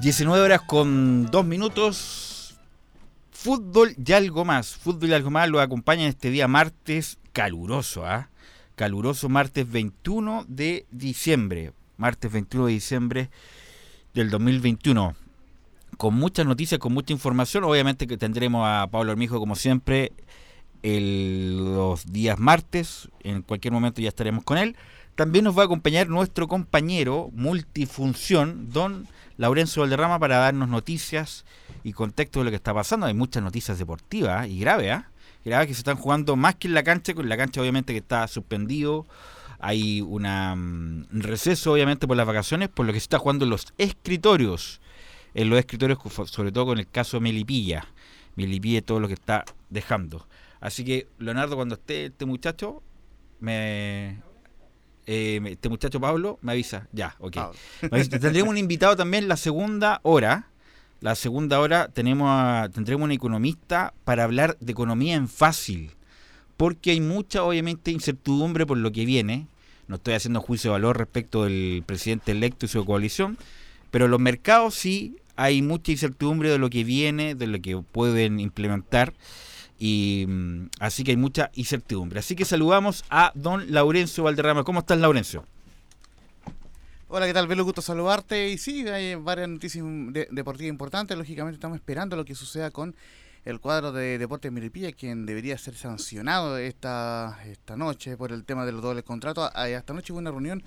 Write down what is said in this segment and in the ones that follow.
19 horas con 2 minutos. Fútbol y algo más. Fútbol y algo más lo acompaña este día martes caluroso, ¿ah? Caluroso martes 21 de diciembre. Martes 21 de diciembre del 2021. Con muchas noticias, con mucha información. Obviamente que tendremos a Pablo Armijo como siempre los días martes. En cualquier momento ya estaremos con él. También nos va a acompañar nuestro compañero multifunción, don Laurencio Valderrama, para darnos noticias y contexto de lo que está pasando. Hay muchas noticias deportivas y graves, ¿ah? Graves que se están jugando más que en la cancha, con la cancha obviamente que está suspendido. Hay un mm, receso obviamente por las vacaciones, por lo que se está jugando en los escritorios. En los escritorios, sobre todo con el caso de Melipilla. Melipilla todo lo que está dejando. Así que, Leonardo, cuando esté este muchacho, me, eh, este muchacho Pablo me avisa. Ya, ok. Tendremos un invitado también la segunda hora. La segunda hora tenemos tendremos un economista para hablar de economía en fácil. Porque hay mucha, obviamente, incertidumbre por lo que viene. No estoy haciendo juicio de valor respecto del presidente electo y su coalición. Pero los mercados sí hay mucha incertidumbre de lo que viene, de lo que pueden implementar. Y mm, así que hay mucha incertidumbre. Así que saludamos a don Laurencio Valderrama. ¿Cómo estás, Laurencio? Hola, ¿qué tal? Velo, gusto saludarte. Y sí, hay varias noticias deportivas importantes. Lógicamente estamos esperando lo que suceda con el cuadro de Deportes Milipilla, quien debería ser sancionado esta, esta noche por el tema de los dobles contratos. Esta noche hubo una reunión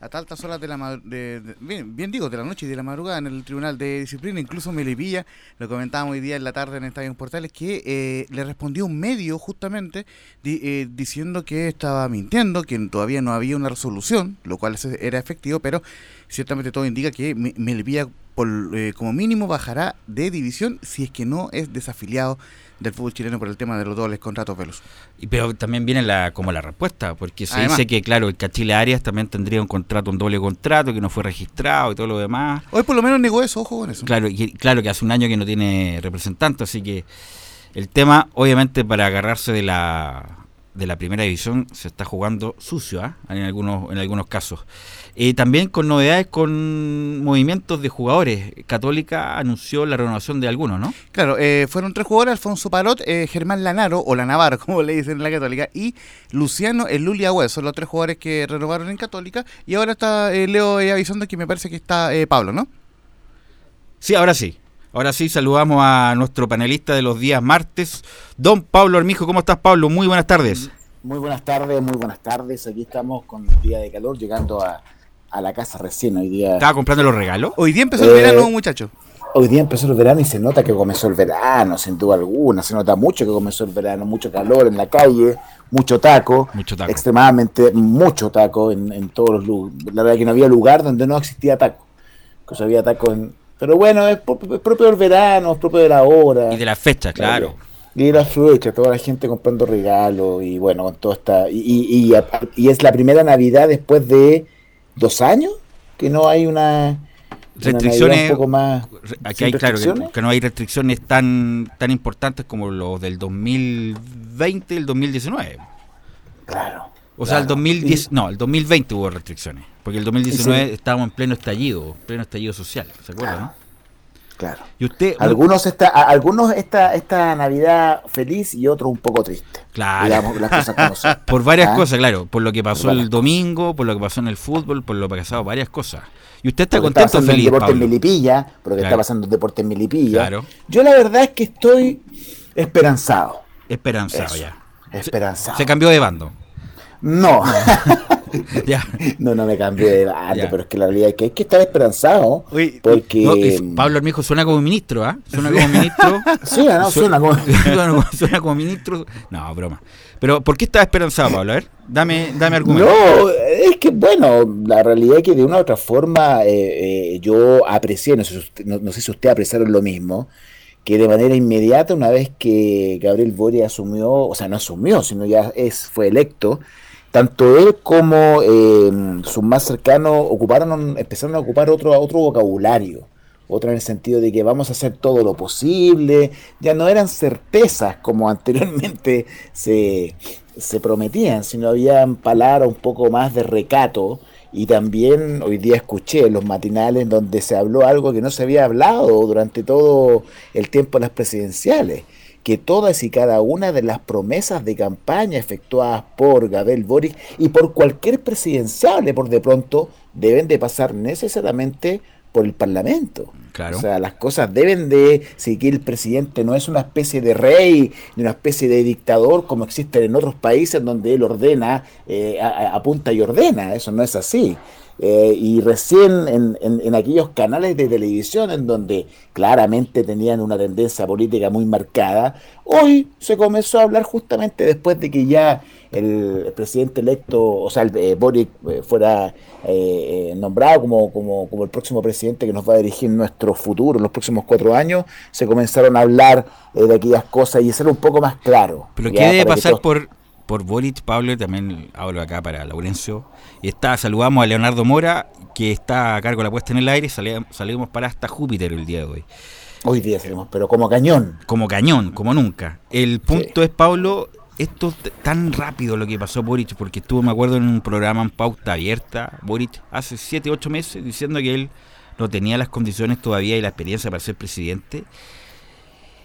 a altas horas de la de, bien, digo, de la noche y de la madrugada en el Tribunal de Disciplina, incluso Melipilla, lo comentábamos hoy día en la tarde en Estadio Portales, que eh, le respondió un medio justamente eh, diciendo que estaba mintiendo, que todavía no había una resolución, lo cual era efectivo, pero ciertamente todo indica que Melipilla por, eh, como mínimo bajará de división si es que no es desafiliado del fútbol chileno por el tema de los dobles contratos velos. Y, pero también viene la como la respuesta, porque se dice que, claro, el Cachile Arias también tendría un contrato, un doble contrato, que no fue registrado y todo lo demás. Hoy por lo menos negó eso, ojo con eso. Claro, y, claro que hace un año que no tiene representante, así que el tema, obviamente, para agarrarse de la de la primera división se está jugando sucio ¿ah? en algunos en algunos casos. Eh, también con novedades con movimientos de jugadores. Católica anunció la renovación de algunos no claro eh, fueron tres jugadores Alfonso Parot eh, Germán Lanaro o la Navarro como le dicen en la Católica y Luciano el Lulia Hues son los tres jugadores que renovaron en Católica. Y ahora está Leo avisando que me parece que está Pablo no sí ahora sí Ahora sí, saludamos a nuestro panelista de los días martes, don Pablo Armijo. ¿Cómo estás, Pablo? Muy buenas tardes. Muy buenas tardes, muy buenas tardes. Aquí estamos con un día de calor, llegando a, la casa recién hoy día. ¿Estaba comprando los regalos? Hoy día empezó el eh, verano, muchacho. Hoy día empezó el verano y se nota que comenzó el verano, sin duda alguna. Se nota mucho que comenzó el verano, mucho calor en la calle, mucho taco, mucho taco. extremadamente mucho taco en, en todos los lugares. La verdad que no había lugar donde no existía taco. Que había taco en, pero bueno, es, propio del verano, es propio de la hora. Y de la fecha, claro. Y de la fecha, toda la gente comprando regalos y bueno, con todo esta... Y, y, y, es la primera Navidad después de dos años que no hay una... Restricciones, un poco más aquí hay claro que, no hay restricciones tan tan importantes como los del 2020 y el 2019. Claro. O sea, el 2010, no, el 2020 hubo restricciones, porque el 2019 estábamos en pleno estallido, pleno estallido social, ¿se acuerda, no? Claro. Y usted algunos esta algunos esta esta Navidad feliz y otros un poco triste. Claro. las cosas por varias ¿Ah? cosas, claro, por lo que pasó el domingo, por lo que pasó en el fútbol, por lo que pasado varias cosas. Y usted está contento, está feliz, el deporte en Milipilla, porque está pasando el deporte en Milipilla. Claro. Yo la verdad es que estoy esperanzado. Esperanzado ya. Esperanzado. se cambió de bando. No. Ya. No, no me cambié de banda, Ya. pero es que la realidad es que hay que estar esperanzado. Oye, porque. No, es- Pablo Armijo suena como ministro, ¿ah? Suena como ministro. Sí, ¿no? Suena como. suena, como, suena como ministro. No, broma. Pero, ¿por qué estás esperanzado, Pablo? A ver, dame, dame argumento. No, es que bueno, la realidad es que de una u otra forma eh, eh, yo aprecié, no sé, si usted- no, no sé si ustedes apreciaron lo mismo, que de manera inmediata, una vez que Gabriel Boric asumió, o sea, no asumió, sino ya es, fue electo, tanto él como eh, sus más cercanos ocuparon, empezaron a ocupar otro, otro vocabulario. Otro en el sentido de que vamos a hacer todo lo posible, ya no eran certezas como anteriormente se, se prometían, sino habían palabras un poco más de recato. Y también hoy día escuché los matinales donde se habló algo que no se había hablado durante todo el tiempo de las presidenciales, que todas y cada una de las promesas de campaña efectuadas por Gabriel Boric y por cualquier presidenciable por de pronto deben de pasar necesariamente por el Parlamento. Claro. O sea, las cosas deben de, que el presidente no es una especie de rey, ni una especie de dictador como existen en otros países donde él ordena, eh, apunta y ordena, eso no es así. Eh, y recién en, en- en aquellos canales de televisión en donde claramente tenían una tendencia política muy marcada, hoy se comenzó a hablar justamente después de que ya el, presidente electo, o sea, el, eh, Boric eh, fuera eh, eh, nombrado como, como, como el próximo presidente que nos va a dirigir nuestro futuro en los próximos cuatro años, se comenzaron a hablar eh, de aquellas cosas y ser un poco más claro. Pero ¿qué debe que pasar todos- por, por Boric, Pablo? También hablo acá para Laurencio. Y está, saludamos a Leonardo Mora, que está a cargo de la puesta en el aire. Salim- Salimos para hasta Júpiter el día de hoy. Hoy día salimos, pero como cañón. Como cañón, como nunca. El punto es, Pablo, esto tan rápido lo que pasó Boric, porque estuvo, me acuerdo, en un programa en pauta abierta, Boric, hace 7, 8 meses, diciendo que él no tenía las condiciones todavía y la experiencia para ser presidente.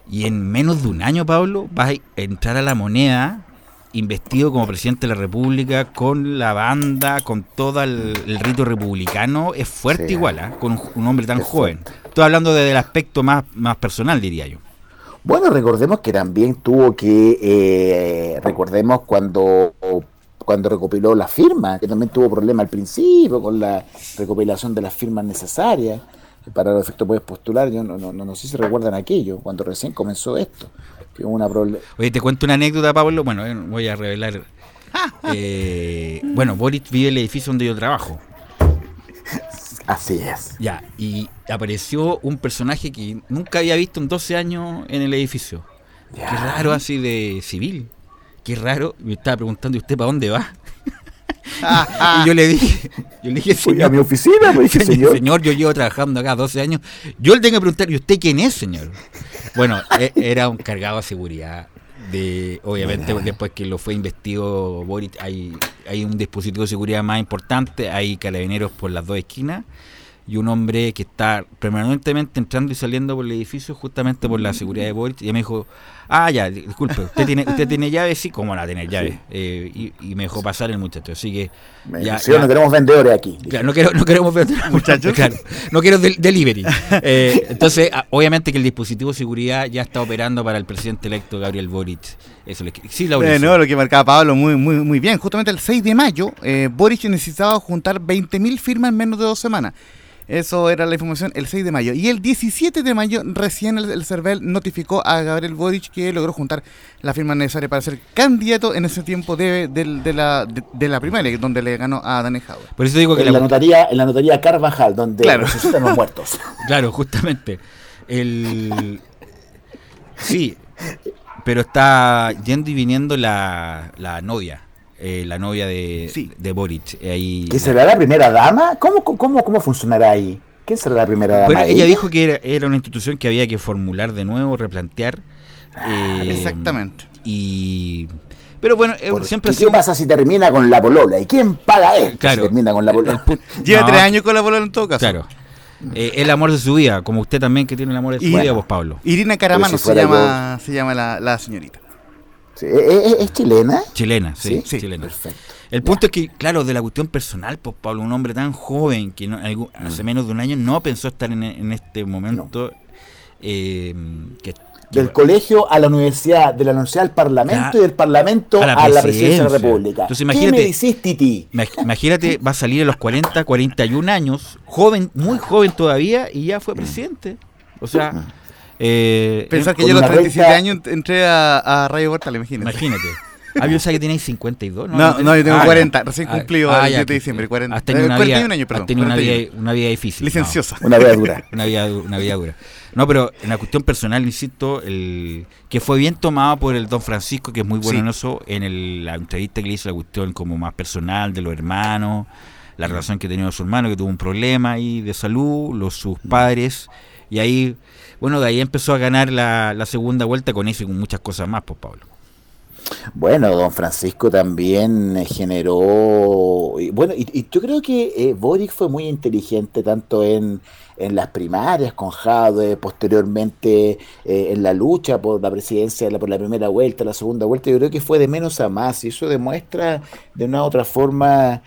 Y en menos de un año, Pablo, va a entrar a la moneda investido como presidente de la República, con la banda, con todo el, el rito republicano, es fuerte Sí. igual, ¿ah? con un, un hombre tan Es joven. fuerte. Estoy hablando desde el aspecto más, más personal, diría yo. Bueno, recordemos que también tuvo que, eh, recordemos cuando, cuando recopiló las firmas, que también tuvo problema al principio con la recopilación de las firmas necesarias para los efectos puedes postular. Yo no, no, no, no sé si recuerdan aquello, cuando recién comenzó esto. Que hubo una Oye, te cuento una anécdota, Pablo. Bueno, eh, voy a revelar. Eh, bueno, Boris vive en el edificio donde yo trabajo. Así es. Ya, y apareció un personaje que nunca había visto en 12 años en el edificio. Qué raro, así de civil. Qué raro. Me estaba preguntando, ¿y usted para dónde va? y yo le dije, yo le dije, Fui a señor, mi oficina, me dije, señor, señor. señor, yo llevo trabajando acá 12 años. Yo le tengo que preguntar, ¿y usted quién es, señor? Bueno, e- era un cargado de seguridad. De, obviamente, después que lo fue investido Boric, hay, hay un dispositivo de seguridad más importante, hay carabineros por las dos esquinas y un hombre que está permanentemente entrando y saliendo por el edificio justamente por la seguridad de Boric. Y ella me dijo, ah, ya, disculpe, ¿usted tiene, usted tiene llave? Sí, ¿cómo la tener llave? Eh, y, y me dejó pasar el muchacho. Así que, ya- dijo, "Señor, ya- no queremos vendedores aquí. Claro, no, quiero, no queremos ver Muchachos. Claro, no quiero del- delivery. Eh, entonces, a- obviamente que el dispositivo de seguridad ya está operando para el presidente electo Gabriel Boric. Eso le Sí, Eh, no, lo que marcaba Pablo muy, muy, muy bien. Justamente el 6 de mayo, eh, Boric necesitaba juntar 20.000 firmas en menos de dos semanas. Eso era la información el 6 de mayo. Y el 17 de mayo recién el, el CERVEL notificó a Gabriel Boric que logró juntar las firmas necesarias para ser candidato en ese tiempo de, de la, de, de la primaria, donde le ganó a Daniel Hauer. Por eso digo que En la la- notaría, en la notaría Carvajal, donde Claro. resucitan los muertos. Claro, justamente. El... Sí, pero está yendo y viniendo la, la novia. Eh, la novia de, Sí. de Boric. eh, ahí, ¿Qué será la primera dama? ¿Cómo, cómo, cómo funcionará ahí? ¿Quién será la primera dama? Bueno, ella dijo que era, era una institución que había que formular de nuevo, replantear. eh, Exactamente. Y. Pero bueno, eh, siempre ¿Qué sido. pasa si termina con la polola? ¿Y quién paga él? Claro. Si termina con la polola. Lleva No, tres años con la bola en todo caso. Claro. Eh, el amor de su vida, como usted también que tiene el amor de su Y- vida, vos, Pablo. Irina Caramano si se, llama, se llama la, la señorita. Sí, ¿Es, es- es chilena? Chilena, sí, Sí, chilena. Perfecto. El punto es que, claro, de la cuestión personal, pues Pablo, un hombre tan joven que no- algún- hace menos de un año no pensó estar en, en este momento, eh, que del colegio a la universidad, de la universidad al parlamento y del parlamento a la, presidencia de la República. Entonces, imagínate, ¿Qué me decís, Titi? Imagínate, va a salir a los 40, 41 años, joven, muy joven todavía, y ya fue presidente. O sea... Eh, Pensar que yo a los 37 años entré a, a Rayo Huerta, imagínate. Imagínate. Ah, yo sé que tenéis 52, ¿no? No, no, yo tengo 40, ah, recién ah, cumplido el 7 de diciembre, 40. Has tenido, una, 41 vida, años, perdón, has tenido una, vida, una, vida, difícil. Licenciosa. una vida dura. una, vida, una vida dura. No, pero en la cuestión personal, insisto, el que fue bien tomado por el don Francisco, que es muy bueno en eso, en el, la entrevista que le hizo la cuestión como más personal de los hermanos, la relación que tenía con su hermano, que tuvo un problema ahí de salud, los sus padres, y ahí, bueno, de ahí empezó a ganar la, la segunda vuelta con eso y con muchas cosas más, pues Pablo. Bueno, don Francisco también eh, generó, bueno, y, yo creo que eh, Boric fue muy inteligente tanto en, en las primarias con Jade, posteriormente eh, en la lucha por la presidencia, por la primera vuelta, la segunda vuelta, yo creo que fue de menos a más y eso demuestra de una u otra forma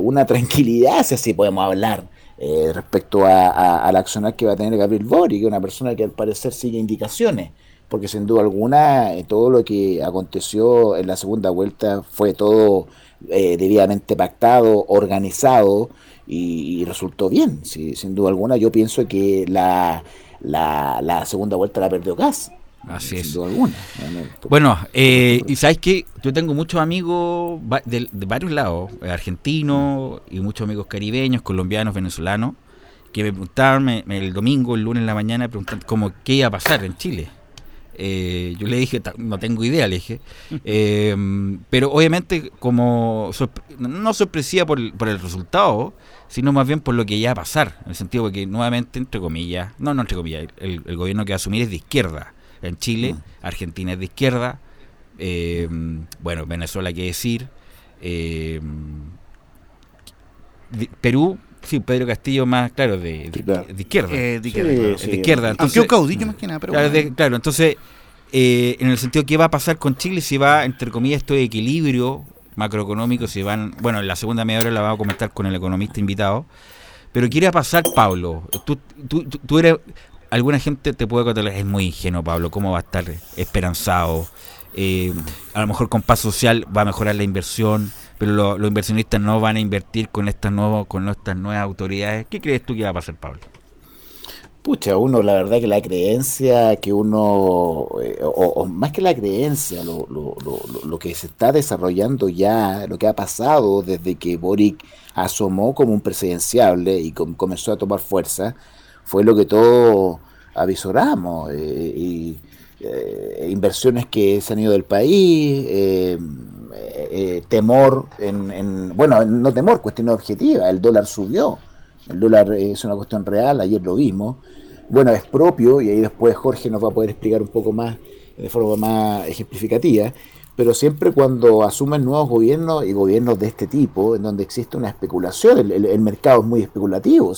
una tranquilidad, si así podemos hablar. Respecto a, a, al accionar que va a tener Gabriel Boric, una persona que al parecer sigue indicaciones porque sin duda alguna eh, todo lo que aconteció en la segunda vuelta fue todo eh, debidamente pactado, organizado y, resultó bien. sin duda alguna yo pienso que la, la, segunda vuelta la perdió Gas. Así es. Duda alguna. Bueno, eh, y sabes que yo tengo muchos amigos de, varios lados, argentinos y muchos amigos caribeños, colombianos, venezolanos, que me preguntaban el domingo, el lunes en la mañana, preguntan cómo qué iba a pasar en Chile. Eh, yo le dije, no tengo idea, le dije. Eh, pero obviamente, como no sorpresiva por, por, el resultado, sino más bien por lo que ya va a pasar. En el sentido de que, nuevamente, entre comillas, no, no entre comillas, el, gobierno que va a asumir es de izquierda. En Chile, mm. Argentina es de izquierda. Eh, bueno, Venezuela, hay que decir. Perú Sí, Pedro Castillo más, claro, de, de, izquierda. Eh, de izquierda. Entonces, un caudillo más que nada, pero claro, claro entonces, eh, en el sentido, ¿qué va a pasar con Chile si va, entre comillas, esto de equilibrio macroeconómico? Si van, bueno, en la segunda media hora la vamos a comentar con el economista invitado. Pero ¿qué a pasar, Pablo? Tú, tú, tú eres, alguna gente te puede contar, es muy ingenuo, Pablo, ¿cómo va a estar esperanzado? Eh, a lo mejor con paz social va a mejorar la inversión pero los inversionistas no van a invertir con estas nuevas con estas nuevas autoridades. ¿Qué crees tú que va a pasar, Pablo? Pucha, uno, la verdad que la creencia que uno, eh, o, más que la creencia, lo, lo, lo, que se está desarrollando ya, lo que ha pasado desde que Boric asomó como un presidenciable y comenzó a tomar fuerza, fue lo que todos avisoramos. Eh, y, eh, inversiones que se han ido del país, eh, temor, en, bueno, no temor, cuestión objetiva, el dólar subió, el dólar es una cuestión real, ayer lo vimos, bueno, es propio, y ahí después Jorge nos va a poder explicar un poco más, de forma más ejemplificativa, pero siempre cuando asumen nuevos gobiernos y gobiernos de este tipo, en donde existe una especulación, el, mercado es muy especulativo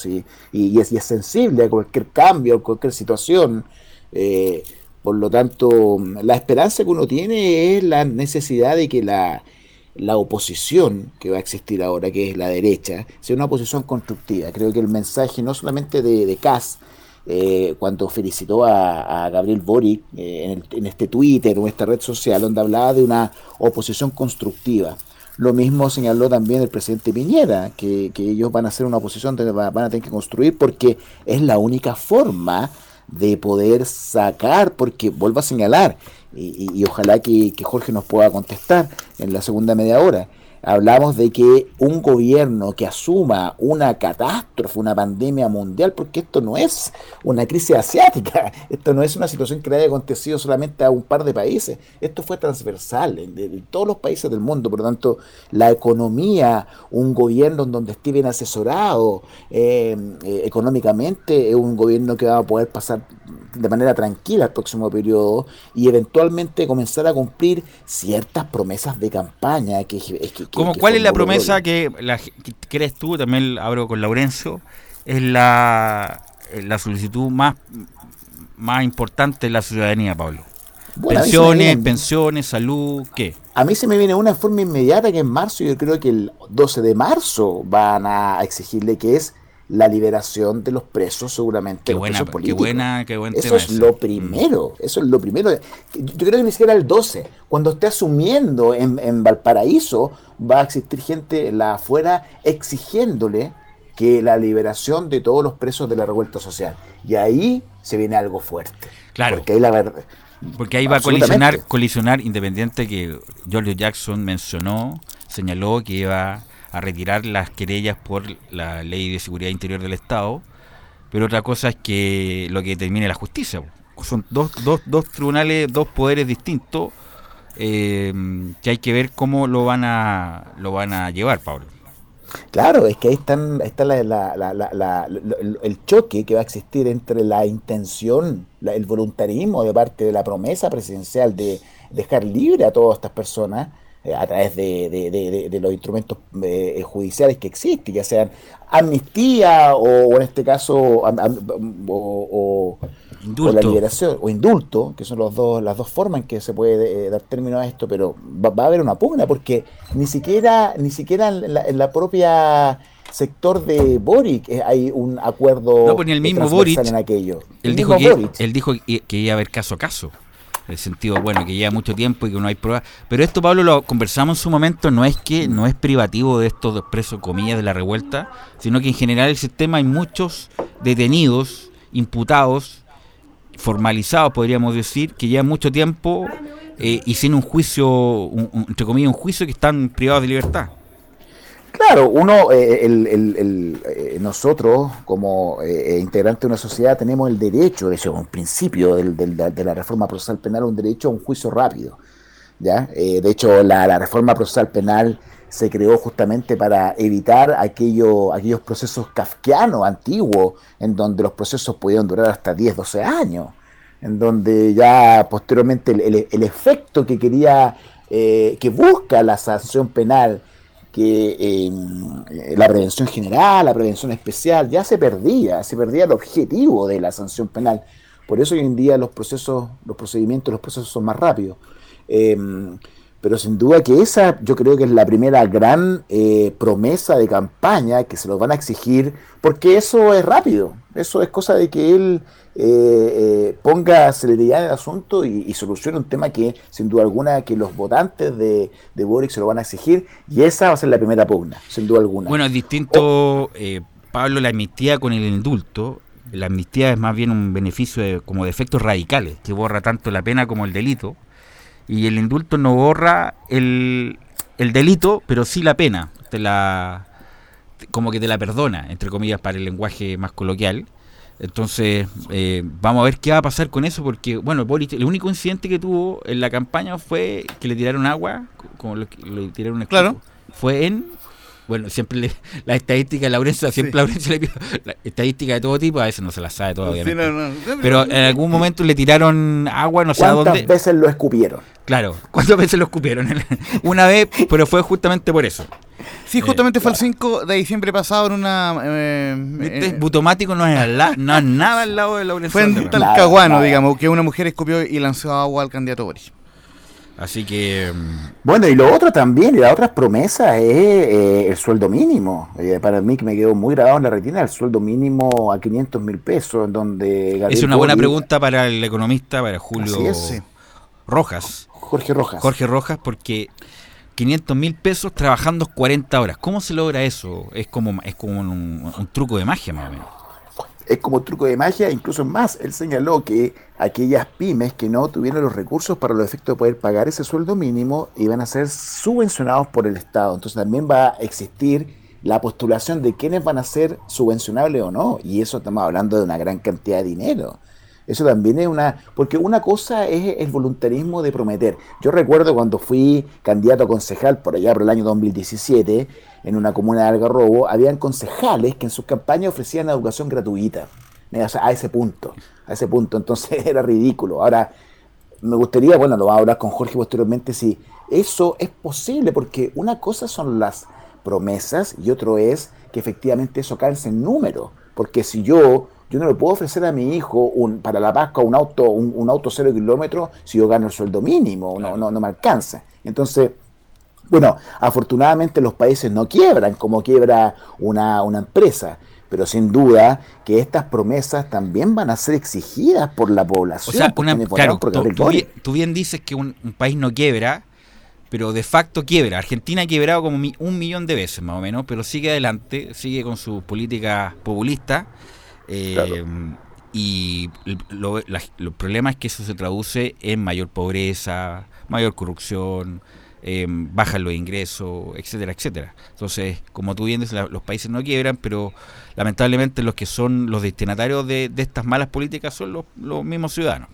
y, es, sensible a cualquier cambio, a cualquier situación. Eh, por lo tanto, la esperanza que uno tiene es la necesidad de que la, oposición que va a existir ahora, que es la derecha, sea una oposición constructiva. Creo que el mensaje no solamente de, de Kass, eh, cuando felicitó a, Gabriel Boric eh, en, este Twitter o en esta red social, donde hablaba de una oposición constructiva. Lo mismo señaló también el presidente Piñera, que, ellos van a hacer una oposición donde van a tener que construir porque es la única forma de poder sacar, porque vuelvo a señalar, y, ojalá que, que, Jorge nos pueda contestar en la segunda media hora, hablamos de que un gobierno que asuma una catástrofe, una pandemia mundial, porque esto no es una crisis asiática, esto no es una situación que le haya acontecido solamente a un par de países, esto fue transversal en, todos los países del mundo, por lo tanto, la economía, un gobierno en donde esté bien asesorado eh, eh, económicamente, es un gobierno que va a poder pasar de manera tranquila el próximo periodo y eventualmente comenzar a cumplir ciertas promesas de campaña que ¿Cuál es la promesa que, crees tú, también abro con Laurencio, es la, la solicitud más, más importante de la ciudadanía, Pablo? pensiones, pensiones, salud, ¿qué? A mí se me viene una forma inmediata que en marzo, yo creo que el 12 de marzo van a exigirle que es la liberación de los presos, seguramente. Qué buena, qué buena, qué buen Eso es lo primero, eso es lo primero. Yo creo que ni siquiera el 12, cuando esté asumiendo en, en Valparaíso, va a existir gente la afuera exigiéndole que la liberación de todos los presos de la revuelta social. Y ahí se viene algo fuerte. Claro. Porque ahí la verdad. Porque ahí va a colisionar, colisionar independiente que George Jackson mencionó, señaló que iba a retirar las querellas por la ley de seguridad interior del Estado, pero otra cosa es que lo que determine la justicia. Son dos, dos, dos tribunales, dos poderes distintos eh, que hay que ver cómo lo van a, lo van a llevar, Pablo. Claro, es que ahí están, está el choque que va a existir entre la intención, el voluntarismo de parte de la promesa presidencial de dejar libre a todas estas personas a través de, los instrumentos eh, judiciales que existen, ya sean amnistía o, en este caso o, o la liberación, o indulto, que son los dos, las dos formas en que se puede eh, dar término a esto, pero va, a haber una pugna, porque ni siquiera, ni siquiera en la, propia sector de Boric eh, hay un acuerdo no, pues el mismo Boric, en aquello. Él, dijo que, él dijo que iba a haber caso a caso. En el sentido, bueno, que lleva mucho tiempo y que no hay pruebas. Pero esto, Pablo, lo conversamos en su momento, no es que no es privativo de estos presos, comillas, de la revuelta, sino que en general el sistema hay muchos detenidos, imputados, formalizados, podríamos decir, que llevan mucho tiempo eh, y sin un juicio, entre comillas, un juicio que están privados de libertad. Claro, uno, eh, el, eh, nosotros como integrantes de una sociedad tenemos el derecho, de hecho, un principio de la reforma procesal penal, un derecho a un juicio rápido. ¿ya? de hecho, la, reforma procesal penal se creó justamente para evitar aquello, aquellos procesos kafkianos antiguos, en donde los procesos podían durar hasta 10, 12 años, en donde ya posteriormente el, efecto que quería, eh, que busca la sanción penal, que eh, la prevención general, la prevención especial, ya se perdía, se perdía el objetivo de la sanción penal. Por eso hoy en día los procesos, los procedimientos, los procesos son más rápidos. Eh, pero sin duda que esa yo creo que es la primera gran eh, promesa de campaña que se los van a exigir, porque eso es rápido, eso es cosa de que él eh, eh, ponga celeridad el asunto y, solucione un tema que sin duda alguna que los votantes de, de, Boric se lo van a exigir y esa va a ser la primera pugna, sin duda alguna. Bueno, es distinto, Pablo, la amnistía con el indulto. La amnistía es más bien un beneficio como de efectos radicales, que borra tanto la pena como el delito y el indulto no borra el, el delito, pero sí la pena. Te la, como que te la perdona, entre comillas, para el lenguaje más coloquial. Entonces, eh, vamos a ver qué va a pasar con eso, porque, bueno, el único incidente que tuvo en la campaña fue que le tiraron agua, como le, tiraron un Claro. Fue en bueno, siempre le, la estadística de Laurencio, siempre Laurencio le pido la estadística de todo tipo, a veces no se la sabe todavía. Pero en algún momento le tiraron agua, no sé a dónde. ¿Cuántas veces lo escupieron? Claro, ¿cuántas veces lo escupieron? una vez, pero fue justamente por eso. Sí, justamente fue el 5 de diciembre pasado en una... Eh, este Butomático no es, al no es nada al lado de Laurencio. Fue en Talcahuano, digamos, que una mujer escupió y lanzó agua al candidato Boris. Así que. Mm, bueno, y lo otro también, y la otra promesa es eh, el sueldo mínimo. Eh, para mí, que me quedó muy grabado en la retina, el sueldo mínimo a 500 mil pesos, en donde. es una buena pregunta para el economista, para Julio Rojas. Jorge Rojas. Jorge Rojas, porque 500 mil pesos trabajando 40 horas. ¿Cómo se logra eso? Es como, es como un, un truco de magia, más o menos es como truco de magia, incluso más, él señaló que aquellas pymes que no tuvieron los recursos para los efectos de poder pagar ese sueldo mínimo iban a ser subvencionados por el Estado. Entonces también va a existir la postulación de quiénes van a ser subvencionables o no. Y eso estamos hablando de una gran cantidad de dinero. Eso también es una... Porque una cosa es el voluntarismo de prometer. Yo recuerdo cuando fui candidato a concejal por allá por el año 2017, en una comuna de Algarrobo, habían concejales que en sus campañas ofrecían educación gratuita. a ese punto, a ese punto. Entonces era ridículo. Ahora, me gustaría, bueno, lo va a hablar con Jorge posteriormente, si eso es posible, porque una cosa son las promesas y otro es que efectivamente eso calce en número. Porque si yo yo no le puedo ofrecer a mi hijo un, para la Pascua un auto, un, auto cero kilómetros si yo gano el sueldo mínimo, no, no, no me alcanza. Entonces, bueno, afortunadamente los países no quiebran como quiebra una, una empresa, pero sin duda que estas promesas también van a ser exigidas por la población. O sea, claro, tú, bien, dices que un, país no quiebra, pero de facto quiebra. Argentina ha quebrado como un millón de veces más o menos, pero sigue adelante, sigue con su política populista. Eh, y lo, problema es que eso se traduce en mayor pobreza, mayor corrupción, eh, bajan los ingresos, etcétera, etcétera. Entonces, como tú bien dices, los países no quiebran, pero lamentablemente los que son los destinatarios de, estas malas políticas son los, los mismos ciudadanos.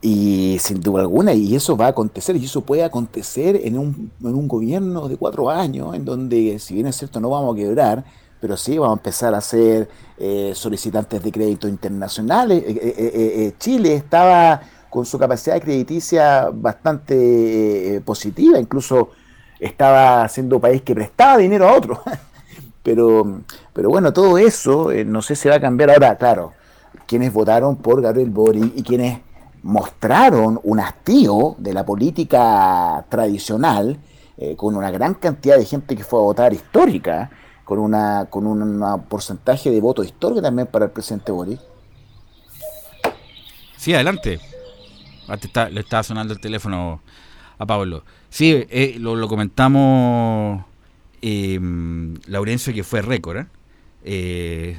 Y sin duda alguna, y eso va a acontecer, y eso puede acontecer en un, en un gobierno de cuatro años, en donde, si bien es cierto, no vamos a quebrar, pero sí vamos a empezar a ser eh, solicitantes de crédito internacionales. Eh, eh, Chile estaba con su capacidad crediticia bastante positiva, incluso estaba siendo país que prestaba dinero a otros. pero, pero bueno, todo eso no sé si va a cambiar ahora, claro, quienes votaron por Gabriel Boric y quienes mostraron un hastío de la política tradicional, con una gran cantidad de gente que fue a votar histórica, con una con un porcentaje de voto histórico también para el presidente Boris. Sí, adelante. Está, le estaba sonando el teléfono a Pablo. Sí, eh, lo, comentamos eh, Laurencio que fue récord. ¿eh?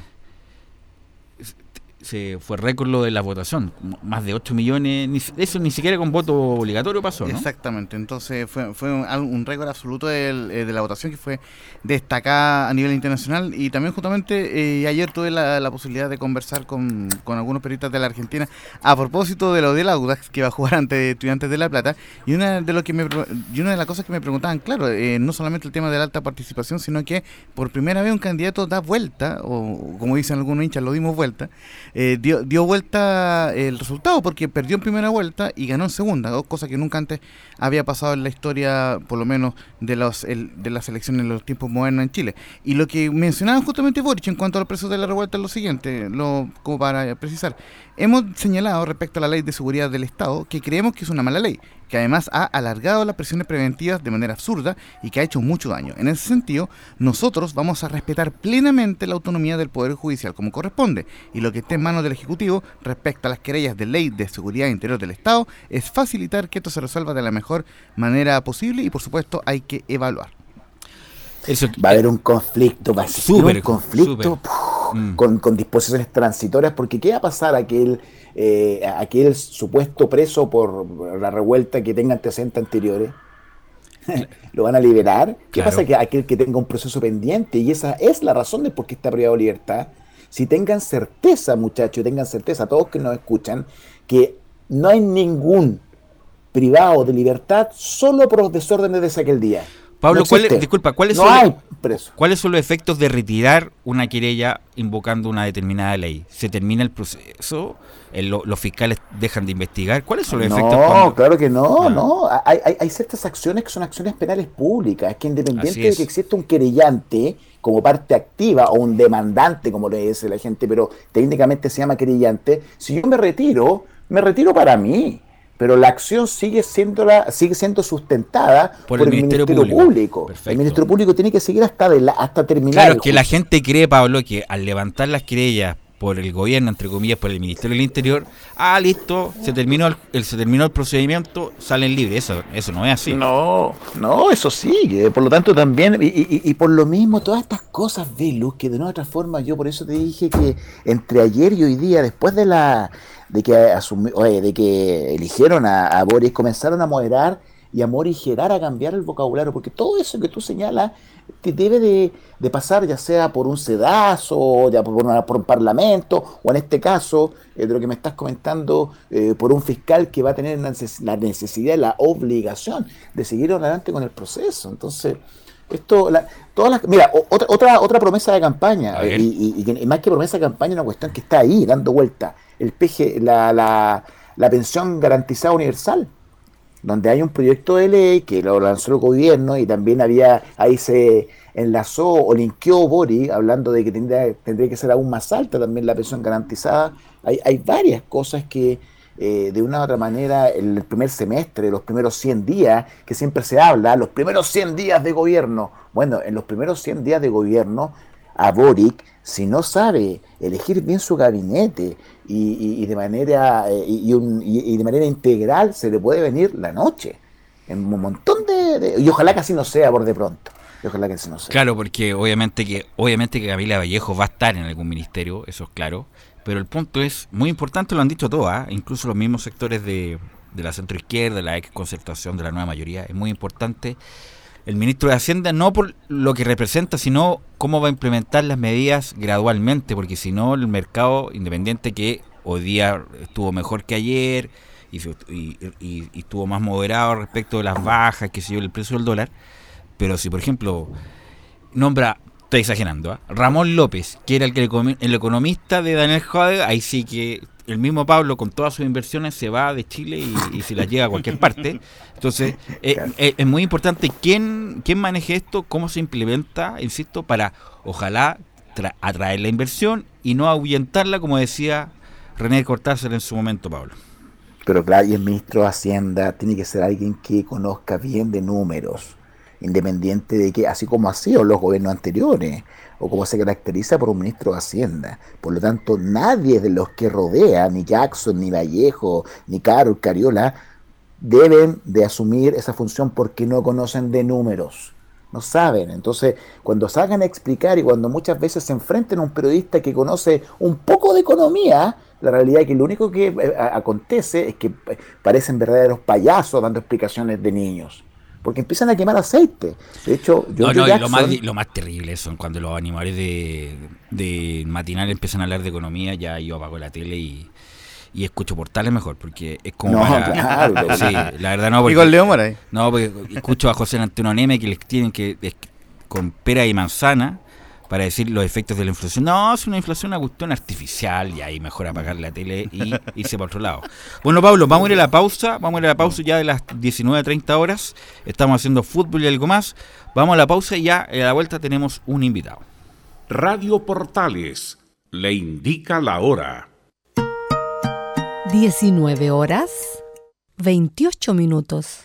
Se fue récord lo de la votación, más de 8 millones, eso ni siquiera con voto obligatorio pasó, ¿no? Exactamente, entonces fue, fue un, récord absoluto eh, de la votación que fue destacada a nivel internacional y también justamente eh, ayer tuve la, posibilidad de conversar con, algunos periodistas de la Argentina a propósito de lo del Audax que iba a jugar ante Estudiantes de La Plata y una de, lo que me, y una de las cosas que me preguntaban, claro, eh, no solamente el tema de la alta participación, sino que por primera vez un candidato da vuelta, o como dicen algunos hinchas, lo dimos vuelta, eh, dio, dio vuelta el resultado porque perdió en primera vuelta y ganó en segunda, dos cosas que nunca antes había pasado en la historia, por lo menos de, los, de las elecciones en los tiempos modernos en Chile. Y lo que mencionaba justamente Boric en cuanto a los precios de la revuelta es lo siguiente, lo, como para precisar. Hemos señalado respecto a la ley de seguridad del Estado que creemos que es una mala ley, que además ha alargado las presiones preventivas de manera absurda y que ha hecho mucho daño. En ese sentido, nosotros vamos a respetar plenamente la autonomía del Poder Judicial como corresponde y lo que esté en manos del Ejecutivo respecto a las querellas de ley de seguridad interior del Estado es facilitar que esto se resuelva de la mejor manera posible y por supuesto hay que evaluar. va a haber un conflicto, va a un conflicto mm. con, con, disposiciones transitorias, porque ¿qué va a pasar aquel, eh, aquel supuesto preso por la revuelta que tenga antecedentes anteriores? ¿Lo van a liberar? ¿Qué pasa que aquel que tenga un proceso pendiente? Y esa es la razón de por qué está privado de libertad. Si tengan certeza, muchachos, tengan certeza, todos que nos escuchan, que no hay ningún privado de libertad solo por los desórdenes de aquel día. Pablo, disculpa, ¿cuáles, son, ¿cuáles son los efectos de retirar una querella invocando una determinada ley? ¿Se termina el proceso? ¿Los fiscales dejan de investigar? ¿Cuáles son los efectos? No, claro que no, ah. no. Hay, hay, ciertas acciones que son acciones penales públicas. Es que independiente de que exista un querellante como parte activa o un demandante, como le dice la gente, pero técnicamente se llama querellante, si yo me retiro, me retiro para mí pero la acción sigue siendo la, sigue siendo sustentada por, el, Ministerio, Público. El Ministerio Público tiene que seguir hasta de hasta terminar. Claro, que la gente cree, Pablo, que al levantar las querellas por el gobierno, entre comillas, por el Ministerio del Interior, ah, listo, se terminó el, se terminó el procedimiento, salen libres. Eso, eso no es así. No, no, eso sigue. Por lo tanto, también, y, y, por lo mismo, todas estas cosas, Velus, que de una otra forma, yo por eso te dije que entre ayer y hoy día, después de la de que, de que eligieron a, Boris, comenzaron a moderar y a morigerar, a cambiar el vocabulario, porque todo eso que tú señalas te debe de, pasar ya sea por un sedazo, ya por, por un parlamento, o en este caso, eh, de lo que me estás comentando, eh, por un fiscal que va a tener la necesidad, la obligación de seguir adelante con el proceso. Entonces, esto, todas las, mira, otra, otra, otra promesa de campaña, y, y, más que promesa de campaña, una cuestión que está ahí dando vuelta. El PG, la, la, la pensión garantizada universal, donde hay un proyecto de ley que lo lanzó el gobierno y también había, ahí se enlazó o linkeó Bori, hablando de que tendría, tendría que ser aún más alta también la pensión garantizada. Hay, hay varias cosas que eh, de una u otra manera el primer semestre, los primeros 100 días, que siempre se habla, los primeros 100 días de gobierno. Bueno, en los primeros 100 días de gobierno a Boric si no sabe elegir bien su gabinete y, de manera eh, y, de manera integral se le puede venir la noche. En un montón de, y ojalá que así no sea por de pronto. Y ojalá que así no sea. Claro porque obviamente que obviamente que Camila Vallejo va a estar en algún ministerio eso es claro pero el punto es muy importante lo han dicho todos ¿ah? incluso los mismos sectores de, de la centroizquierda la ex concertación de la nueva mayoría es muy importante el ministro de Hacienda no por lo que representa, sino cómo va a implementar las medidas gradualmente, porque si no el mercado independiente que hoy día estuvo mejor que ayer y, estuvo más moderado respecto de las bajas, que se yo, el precio del dólar, pero si por ejemplo nombra, estoy exagerando, ¿ah? Ramón López, que era el, que el economista de Daniel Jade, ahí sí que el mismo Pablo con todas sus inversiones se va de Chile y, se las llega a cualquier parte. Entonces, eh, eh, es muy importante quién, quién maneje esto, cómo se implementa, insisto, para ojalá atraer la inversión y no ahuyentarla, como decía René Cortázar en su momento, Pablo. Pero claro, y el ministro de Hacienda tiene que ser alguien que conozca bien de números, independiente de que, así como ha sido los gobiernos anteriores, o como se caracteriza por un ministro de Hacienda. Por lo tanto, nadie de los que rodea, ni Jackson, ni Vallejo, ni Carol, Cariola, deben de asumir esa función porque no conocen de números. No saben. Entonces, cuando salgan a explicar y cuando muchas veces se enfrenten a un periodista que conoce un poco de economía, la realidad es que lo único que eh, acontece es que eh, parecen verdaderos payasos dando explicaciones de niños porque empiezan a quemar aceite. De hecho, yo no, no, lo, más, lo más terrible son cuando los animales de, de matinal empiezan a hablar de economía, ya yo apago la tele y, y escucho portales mejor, porque es como no, claro, sí, la verdad no, porque, León No, porque escucho a José Antonio Neme que les tienen que con pera y manzana para decir los efectos de la inflación. No, es una inflación una cuestión artificial y ahí mejor apagar la tele y irse para otro lado. Bueno, Pablo, vamos a ir a la pausa, vamos a ir a la pausa ya de las 19.30 horas. Estamos haciendo fútbol y algo más. Vamos a la pausa y ya a la vuelta tenemos un invitado. Radio Portales le indica la hora. 19 horas 28 minutos.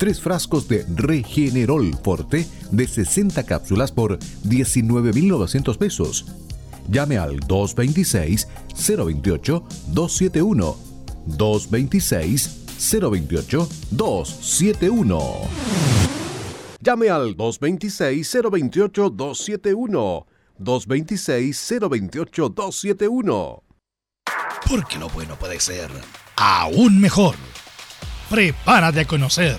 tres frascos de Regenerol Forte de 60 cápsulas por 19.900 pesos. Llame al 226-028-271. 226-028-271. Llame al 226-028-271. 226-028-271. Porque lo bueno puede ser aún mejor. Prepárate a conocer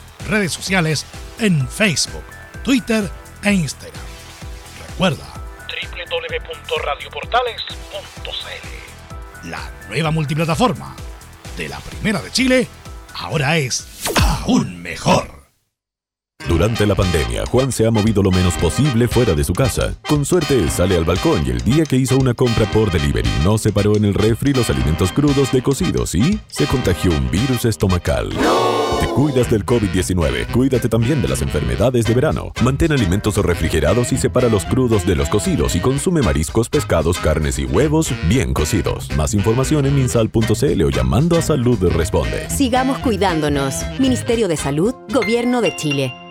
redes sociales en Facebook, Twitter e Instagram. Recuerda www.radioportales.cl La nueva multiplataforma de la Primera de Chile ahora es aún mejor. Durante la pandemia, Juan se ha movido lo menos posible fuera de su casa. Con suerte, sale al balcón y el día que hizo una compra por delivery no separó en el refri los alimentos crudos de cocidos y se contagió un virus estomacal cuidas del COVID-19, cuídate también de las enfermedades de verano. Mantén alimentos refrigerados y separa los crudos de los cocidos y consume mariscos, pescados, carnes y huevos bien cocidos. Más información en minsal.cl o llamando a Salud Responde. Sigamos cuidándonos. Ministerio de Salud, Gobierno de Chile.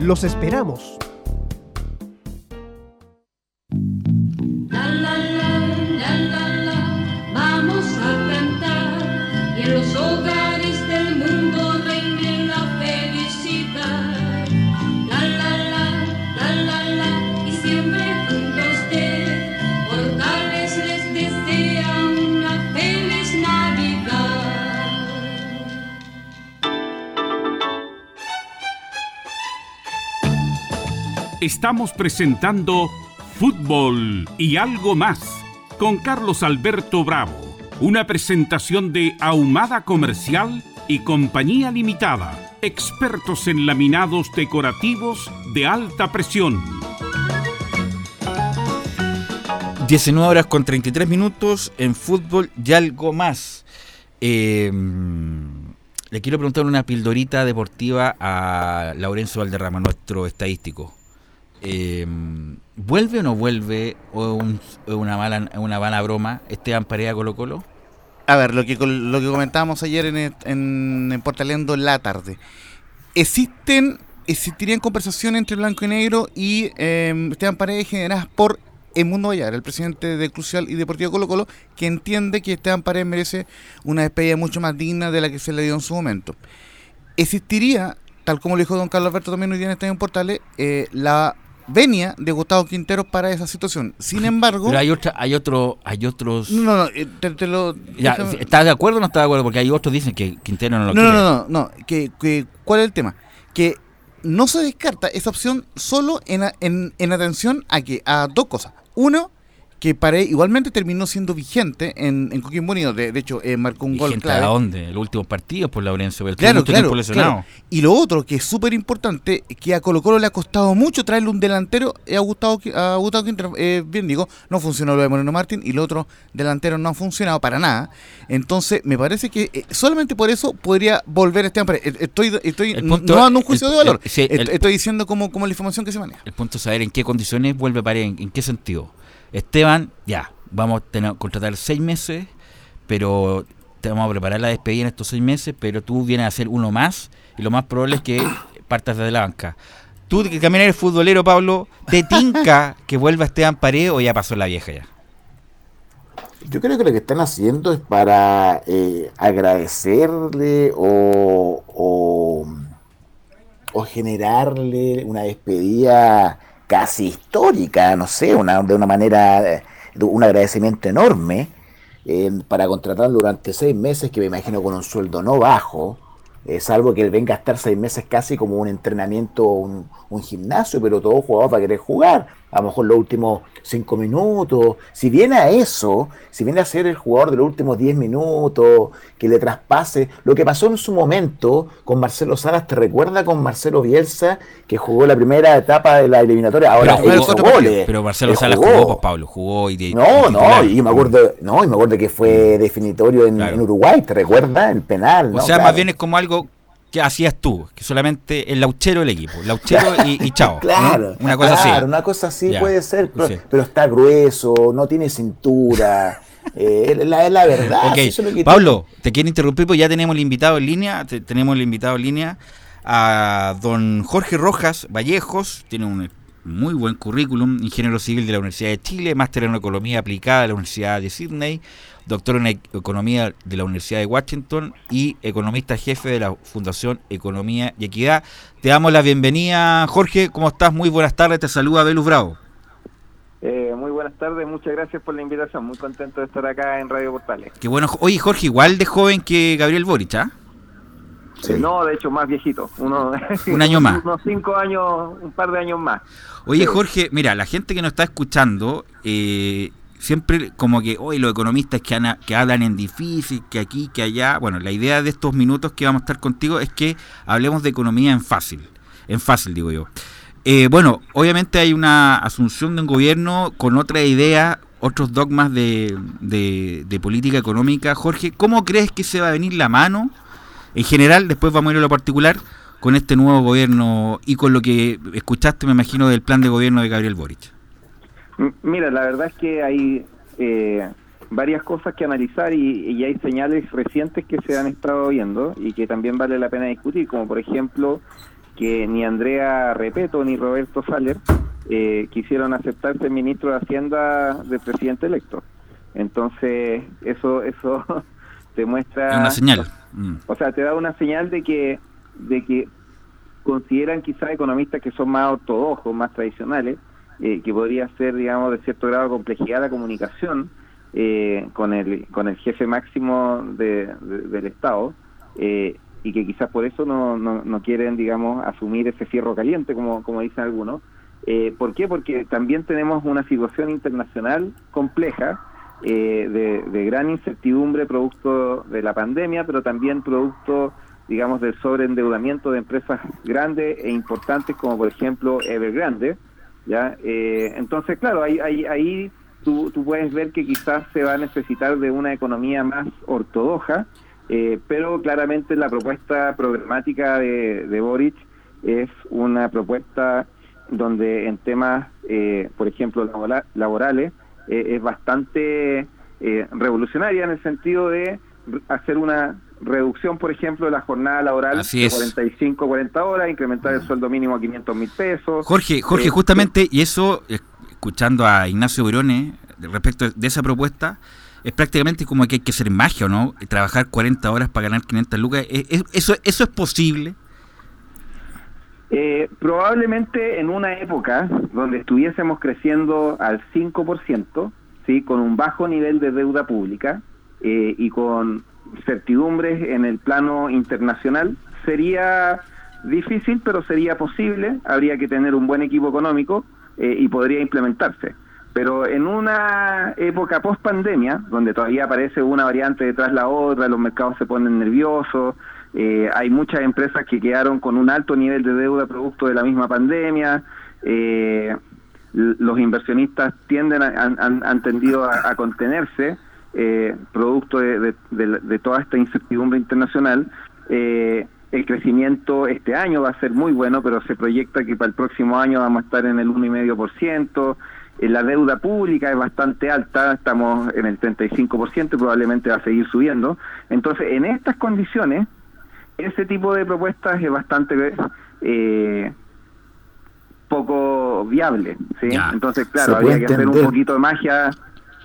Los esperamos. Estamos presentando Fútbol y algo más con Carlos Alberto Bravo, una presentación de Ahumada Comercial y Compañía Limitada, expertos en laminados decorativos de alta presión. 19 horas con 33 minutos en fútbol y algo más. Eh, le quiero preguntar una pildorita deportiva a Laurencio Valderrama, nuestro estadístico. Eh, ¿Vuelve o no vuelve o un- una mala una mala broma Esteban Pareja Colo Colo? A ver, lo que, lo que comentábamos ayer en, en, en la tarde. Existen, existirían conversaciones entre Blanco y Negro y eh, Esteban Paredes generadas por Mundo Vallar, el presidente de Crucial y Deportivo Colo Colo, que entiende que Esteban Paredes merece una despedida mucho más digna de la que se le dio en su momento. Existiría, tal como lo dijo don Carlos Alberto también hoy día en Estadio Portales, eh, la venia de Gustavo Quintero para esa situación. Sin embargo... Pero hay otra, hay otro, hay otros. No, no, eh, te, te lo... Ya, ¿Estás de acuerdo o no estás de acuerdo? Porque hay otros que dicen que Quintero no lo No, quiere. no, no, no. Que, que- ¿Cuál es el tema? Que no se descarta esa opción solo en, en, en atención a que a dos cosas. Uno, que Paredes igualmente terminó siendo vigente en, en Coquimbo Unido. De, de hecho, eh, marcó un gol Gente, clave. ¿A dónde? Los últimos partidos por Laurencio. pero Claro, claro, claro. Y lo otro que es súper importante, que a Colo Colo le ha costado mucho traerle un delantero, eh, a Gustavo, a Gustavo Quintero, eh, bien digo, no funcionó lo de Moreno Martín y los otros delanteros no han funcionado para nada. Entonces, me parece que eh, solamente por eso podría volver Esteban Paredes. Eh, Estoy, estoy El no dando un juicio el- de valor, el- sí, el- estoy diciendo como, como la información que se maneja. El punto es saber en qué condiciones vuelve Paredes, en, en qué sentido. Esteban, ya, vamos a tener, contratar seis meses, pero te vamos a preparar la despedida en estos seis meses, pero tú vienes a hacer uno más y lo más probable es que partas desde la banca. Tú que también eres futbolero, Pablo, ¿te tinca que vuelva Esteban Paredes o ya pasó la vieja ya? Yo creo que lo que están haciendo es para eh, agradecerle o, o, o generarle una despedida casi histórica, no sé, una, de una manera, eh, un agradecimiento enorme eh, para contratarlo durante seis meses, que me imagino con un sueldo no bajo, eh, salvo que él venga a estar seis meses casi como un entrenamiento, un, un gimnasio, pero todo jugador va a querer jugar, a lo mejor los últimos cinco minutos. Si viene a eso, si viene a ser el jugador de los últimos diez minutos, que le traspase, lo que pasó en su momento con Marcelo Salas, ¿te recuerda con Marcelo Bielsa, que jugó la primera etapa de la eliminatoria? Ahora, pero, él jugó- goles. pero Marcelo Él Salas jugó, pues Pablo, jugó y de, no, no, y me acuerdo, no, y me acuerdo que fue definitorio en, Claro. en Uruguay, ¿te recuerdas? El penal, O ¿no? sea, Claro. más bien es como algo que hacías tú, que solamente el lauchero del equipo, lauchero y, y chao. ¿no? Claro, Una cosa claro, así. una cosa así Ya, puede ser, pero, sí. pero está grueso, no tiene cintura, eh, es la, verdad. Ok, eso es lo que Pablo, te quiero interrumpir porque ya tenemos el invitado en línea, te- tenemos el invitado en línea a don Jorge Rojas Vallejos, tiene un muy buen currículum, ingeniero civil de la Universidad de Chile, máster en economía aplicada de la Universidad de Sydney, doctor en economía de la Universidad de Washington y economista jefe de la Fundación Economía y Equidad. Te damos la bienvenida, Jorge, ¿cómo estás? Muy buenas tardes, te saluda Belus Bravo. Eh, muy buenas tardes, muchas gracias por la invitación. Muy contento de estar acá en Radio Portales. Qué bueno, oye Jorge, igual de joven que Gabriel Boric, ¿ah? Eh, no, de hecho, más viejito. Uno, Un año más. Unos cinco años, un par de años más. Oye, Sí. Jorge, mira, la gente que nos está escuchando, eh, siempre como que, hoy los economistas que, hablan en difícil, que aquí, que allá. Bueno, la idea de estos minutos que vamos a estar contigo es que hablemos de economía en fácil. En fácil, digo yo. Eh, bueno, obviamente hay una asunción de un gobierno con otra idea, otros dogmas de, de- de política económica. Jorge, ¿cómo crees que se va a venir la mano? En general, después vamos a ir a lo particular con este nuevo gobierno y con lo que escuchaste, me imagino, del plan de gobierno de Gabriel Boric. Mira, la verdad es que hay eh, varias cosas que analizar y, y hay señales recientes que se han estado viendo y que también vale la pena discutir, como por ejemplo que ni Andrea Repeto ni Roberto Saller eh, quisieron aceptar ser ministro de Hacienda del presidente electo. Entonces, eso eso te muestra... Es una señal. Mm. O sea, te da una señal de que, de que consideran quizás economistas que son más ortodoxos, más tradicionales, eh, que podría ser, digamos, de cierto grado de complejidad la comunicación eh, con el con el jefe máximo de- de- del Estado eh, y que quizás por eso no, no, no quieren, digamos, asumir ese fierro caliente, como, como dicen algunos. Eh, ¿Por qué? Porque también tenemos una situación internacional compleja, eh, de, de gran incertidumbre producto de la pandemia, pero también producto, digamos, del sobreendeudamiento de empresas grandes e importantes como por ejemplo Evergrande. ¿Ya? Eh, entonces, claro, ahí, ahí, ahí tú, tú puedes ver que quizás se va a necesitar de una economía más ortodoxa, eh, pero claramente la propuesta programática de, de Boric es una propuesta donde en temas, eh, por ejemplo, labora- laborales, eh, es bastante eh, revolucionaria en el sentido de hacer una reducción, por ejemplo, de la jornada laboral Así de es. 45 40 horas, incrementar el sueldo mínimo a 500 mil pesos. Jorge, Jorge, Eh, justamente, y eso, eh, escuchando a Ignacio Brone respecto de esa propuesta, es prácticamente como que hay que ser magia, ¿no? Trabajar 40 horas para ganar 500 lucas. ¿Es- es- ¿Eso, eso es posible? Eh, probablemente en una época donde estuviésemos creciendo al 5%, ¿sí? con un bajo nivel de deuda pública eh, y con certidumbres en el plano internacional, sería difícil, pero sería posible. Habría que tener un buen equipo económico eh, y podría implementarse. Pero en una época post pandemia, donde todavía aparece una variante detrás de la otra, los mercados se ponen nerviosos, eh, hay muchas empresas que quedaron con un alto nivel de deuda producto de la misma pandemia, eh, los inversionistas tienden a, han, han- tendido a contenerse eh, producto de, de- de- de toda esta incertidumbre internacional. Eh, el crecimiento este año va a ser muy bueno, pero se proyecta que para el próximo año vamos a estar en el 1,5%. Eh, La deuda pública es bastante alta, estamos en el 35% y probablemente va a seguir subiendo. Entonces, en estas condiciones, ese tipo de propuestas es bastante eh, poco viable. ¿sí? Entonces, claro, habría puede que hacer un poquito de magia.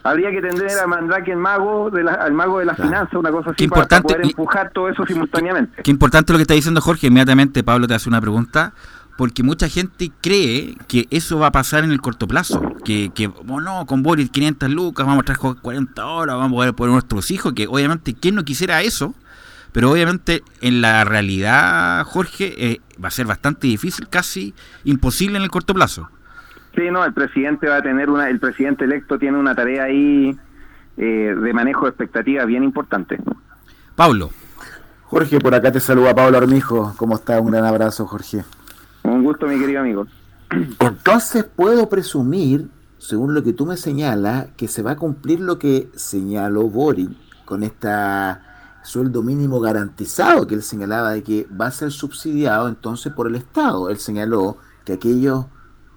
Habría que tender a Mandrake el mago de la- al mago de la finanza, una cosa así, Qué para, para importante poder empujar todo eso simultáneamente. Qué importante lo que está diciendo Jorge. Inmediatamente Pablo te hace una pregunta. Porque mucha gente cree que eso va a pasar en el corto plazo. Que, que oh, no, con Boris 500 lucas, vamos a trabajar 40 horas, vamos a poder poner nuestros hijos. Que obviamente, ¿quién no quisiera eso? Pero obviamente en la realidad, Jorge, eh, va a ser bastante difícil, casi imposible en el corto plazo. Sí, no, el presidente va a tener una, el presidente electo tiene una tarea ahí eh, de manejo de expectativas bien importante. Pablo. Jorge, por acá te saluda Pablo Armijo. ¿Cómo está? Un gran abrazo, Jorge. Un gusto, mi querido amigo. Entonces puedo presumir, según lo que tú me señalas, que se va a cumplir lo que señaló Boric con esta sueldo mínimo garantizado que él señalaba de que va a ser subsidiado entonces por el Estado. Él señaló que aquellos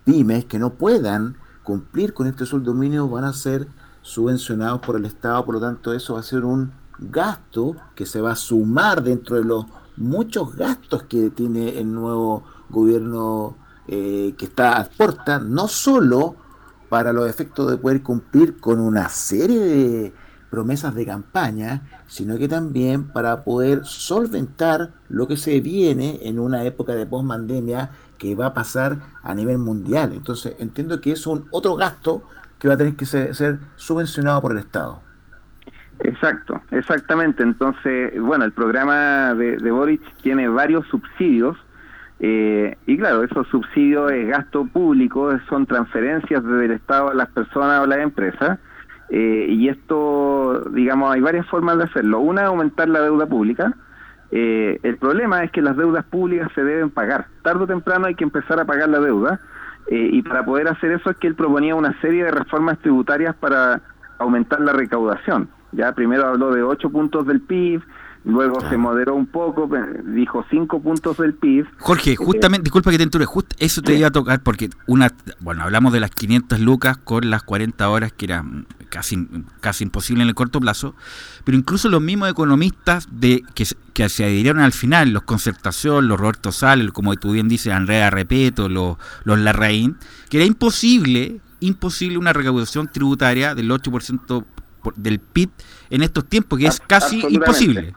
pymes que no puedan cumplir con este sueldo mínimo van a ser subvencionados por el Estado, por lo tanto eso va a ser un gasto que se va a sumar dentro de los muchos gastos que tiene el nuevo gobierno eh, que está a puerta, no solo para los efectos de poder cumplir con una serie de promesas de campaña, sino que también para poder solventar lo que se viene en una época de post-pandemia que va a pasar a nivel mundial. Entonces, entiendo que es un otro gasto que va a tener que ser, subvencionado por el Estado. Exacto, exactamente. Entonces, bueno, el programa de, de Boric tiene varios subsidios eh, y claro, esos subsidios es gasto público, son transferencias desde el Estado a las personas o las empresas. Eh, y esto, digamos, hay varias formas de hacerlo. Una es aumentar la deuda pública. Eh, el problema es que las deudas públicas se deben pagar. Tardo o temprano hay que empezar a pagar la deuda. y para poder hacer eso es que él proponía una serie de reformas tributarias para aumentar la recaudación. Ya primero habló de 8 puntos del PIB, luego se moderó un poco, dijo 5 puntos del PIB. Jorge, justamente, disculpa que te enture, justo eso te iba a tocar porque una, bueno, hablamos de las 500 lucas con las 40 horas que era casi, casi imposible en el corto plazo, pero incluso los mismos economistas de que, que se adhirieron al final, los Concertación, los Roberto Sal, como tú bien dices, Andrea Repeto, los, los Larraín, que era imposible, imposible una recaudación tributaria del 8% del PIB en estos tiempos, que es casi imposible.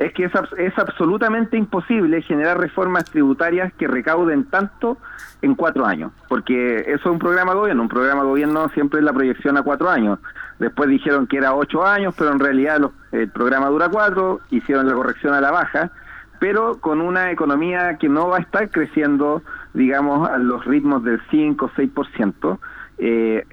Es que es, es absolutamente imposible generar reformas tributarias que recauden tanto en cuatro años, porque eso es un programa de gobierno, un programa de gobierno siempre es la proyección a cuatro años. Después dijeron que era ocho años, pero en realidad el programa dura cuatro, hicieron la corrección a la baja, pero con una economía que no va a estar creciendo, digamos, a los ritmos del 5 o 6%. Eh,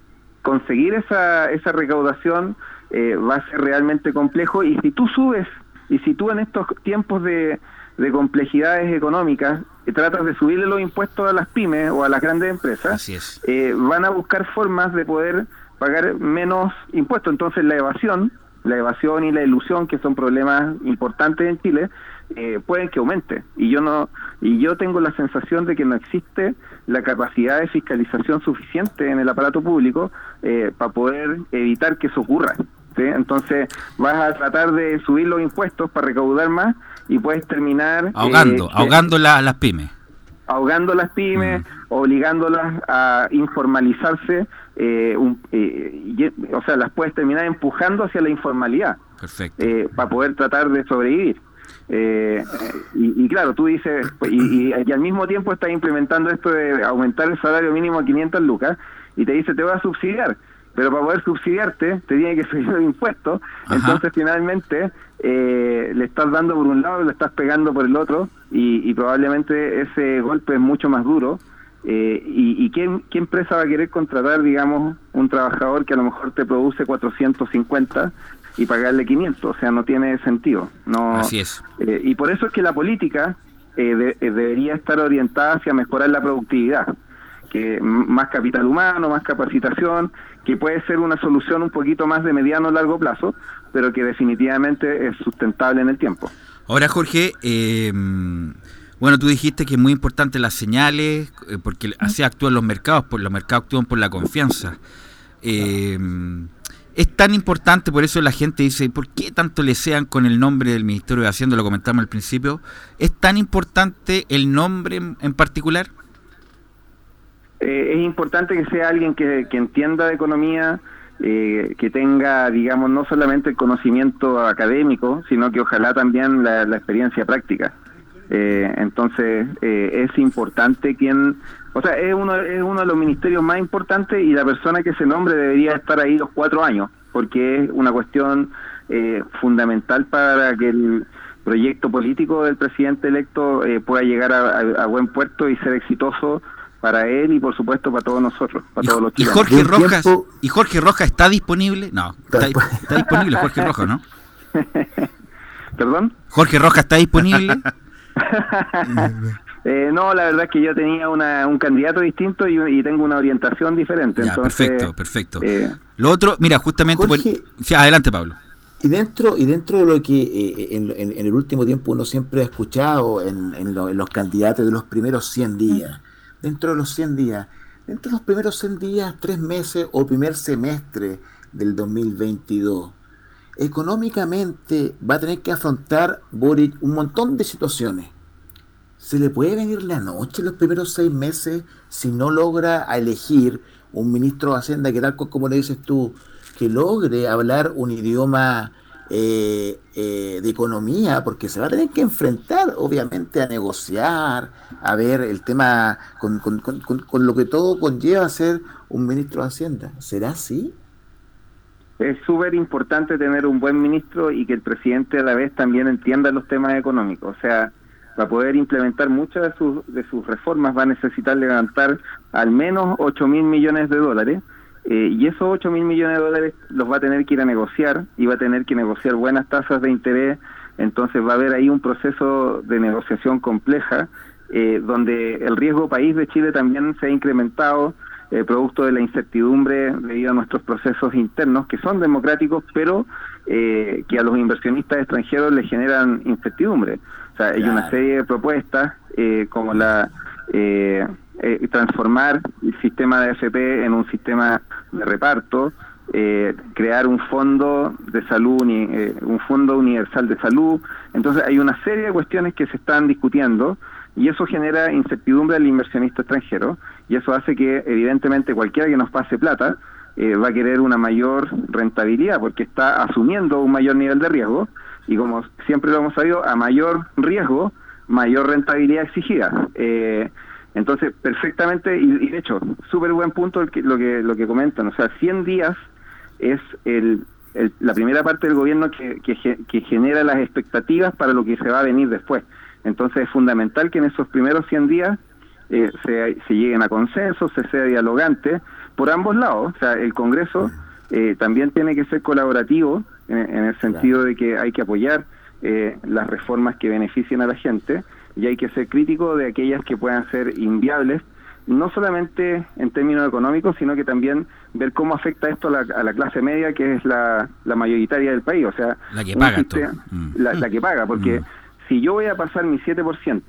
conseguir esa, esa recaudación eh, va a ser realmente complejo y si tú subes, y si tú en estos tiempos de, de complejidades económicas eh, tratas de subirle los impuestos a las pymes o a las grandes empresas, eh, van a buscar formas de poder pagar menos impuestos. Entonces la evasión, la evasión y la ilusión, que son problemas importantes en Chile, eh, pueden que aumente. Y yo no, y yo tengo la sensación de que no existe la capacidad de fiscalización suficiente en el aparato público eh, para poder evitar que eso ocurra. Entonces vas a tratar de subir los impuestos para recaudar más y puedes terminar... Ahogando, eh, ahogando las pymes. Ahogando las pymes, mm. obligándolas a informalizarse, eh, o sea, las puedes terminar empujando hacia la informalidad. Perfecto. para poder tratar de sobrevivir. Eh, y, claro, tú dices, pues, y, al mismo tiempo estás implementando esto de aumentar el salario mínimo a 500 lucas y te dice, te voy a subsidiar, pero para poder subsidiarte te tiene que subir el impuesto, entonces finalmente eh, le estás dando por un lado y le estás pegando por el otro y, probablemente ese golpe es mucho más duro. Eh, y, y ¿qué, ¿qué, empresa va a querer contratar, digamos, un trabajador que a lo mejor te produce 450 y pagarle 500, o sea, no tiene sentido. No, Así es. Eh, y por eso es que la política eh, eh, debería estar orientada hacia mejorar la productividad, que más capital humano, más capacitación, que puede ser una solución un poquito más de mediano o largo plazo, pero que definitivamente es sustentable en el tiempo. Ahora, Jorge, bueno, tú dijiste que es muy importante las señales, porque así actúan los mercados, por los mercados actúan por la confianza. Eh, es tan importante, por eso la gente dice, ¿por qué tanto le sean con el nombre del Ministerio de Hacienda? Lo comentamos al principio. ¿Es tan importante el nombre en, particular? Eh, es importante que sea alguien que, entienda de economía, eh, que tenga, digamos, no solamente el conocimiento académico, sino que ojalá también la, experiencia práctica. Eh, entonces, es importante quien o sea, es uno, es uno de los ministerios más importantes y la persona que se nombre debería estar ahí los cuatro años, porque es una cuestión eh, fundamental para que el proyecto político del presidente electo eh, pueda llegar a, buen puerto y ser exitoso para él y por supuesto para todos nosotros, para todos los chilenos. ¿Y Jorge Rojas, ¿y Jorge Rojas está disponible? No, está, está disponible Jorge Rojas, ¿no? ¿Perdón? Jorge Rojas está disponible. Eh, no, la verdad es que yo tenía un candidato distinto y, tengo una orientación diferente. perfecto, perfecto. Eh, lo otro, mira, justamente... adelante, Pablo. Y dentro, y dentro de lo que eh, en, el último tiempo uno siempre ha escuchado en, los candidatos de los primeros 100 días, dentro de los 100 días, dentro de los primeros 100 días, tres meses o primer semestre del 2022, económicamente va a tener que afrontar Boric un montón de situaciones. ¿Se le puede venir la noche los primeros seis meses si no logra elegir un ministro de Hacienda que tal co- como le dices tú, que logre hablar un idioma eh, eh, de economía, porque se va a tener que enfrentar, obviamente, a negociar, a ver el tema con, con- con- con- lo que todo conlleva ser un ministro de Hacienda. ¿Será así? Es súper importante tener un buen ministro y que el presidente a la vez también entienda los temas económicos. O sea, para poder implementar muchas de sus, de sus reformas va a necesitar levantar al menos 8 mil millones de dólares. Eh, y esos 8 mil millones de dólares los va a tener que ir a negociar y va a tener que negociar buenas tasas de interés. Entonces va a haber ahí un proceso de negociación compleja eh, donde el riesgo país de Chile también se ha incrementado eh, producto de la incertidumbre debido a nuestros procesos internos que son democráticos pero eh, que a los inversionistas extranjeros les generan incertidumbre. O sea, hay una serie de propuestas eh, como la eh, eh, transformar el sistema de AFP en un sistema de reparto, eh, crear un fondo de salud, eh, un fondo universal de salud. Entonces hay una serie de cuestiones que se están discutiendo y eso genera incertidumbre al inversionista extranjero y eso hace que evidentemente cualquiera que nos pase plata eh, va a querer una mayor rentabilidad porque está asumiendo un mayor nivel de riesgo y como siempre lo hemos sabido, a mayor riesgo, mayor rentabilidad exigida. Entonces, perfectamente, y, y de hecho, súper buen punto el que- lo, que, lo que comentan, o sea, 100 días es el, el- la primera parte del gobierno que, que, que genera las expectativas para lo que se va a venir después. Entonces es fundamental que en esos primeros 100 días eh, se, se lleguen a consensos, se sea dialogante por ambos lados. O sea, el Congreso eh, también tiene que ser colaborativo en, en el sentido de que hay que apoyar eh, las reformas que beneficien a la gente y hay que ser crítico de aquellas que puedan ser inviables, no solamente en términos económicos, sino que también ver cómo afecta esto a la, a la clase media, que es la, la mayoritaria del país. O sea, La que paga sistema-. Mm. la, la que paga, porque si yo voy a pasar mi 7%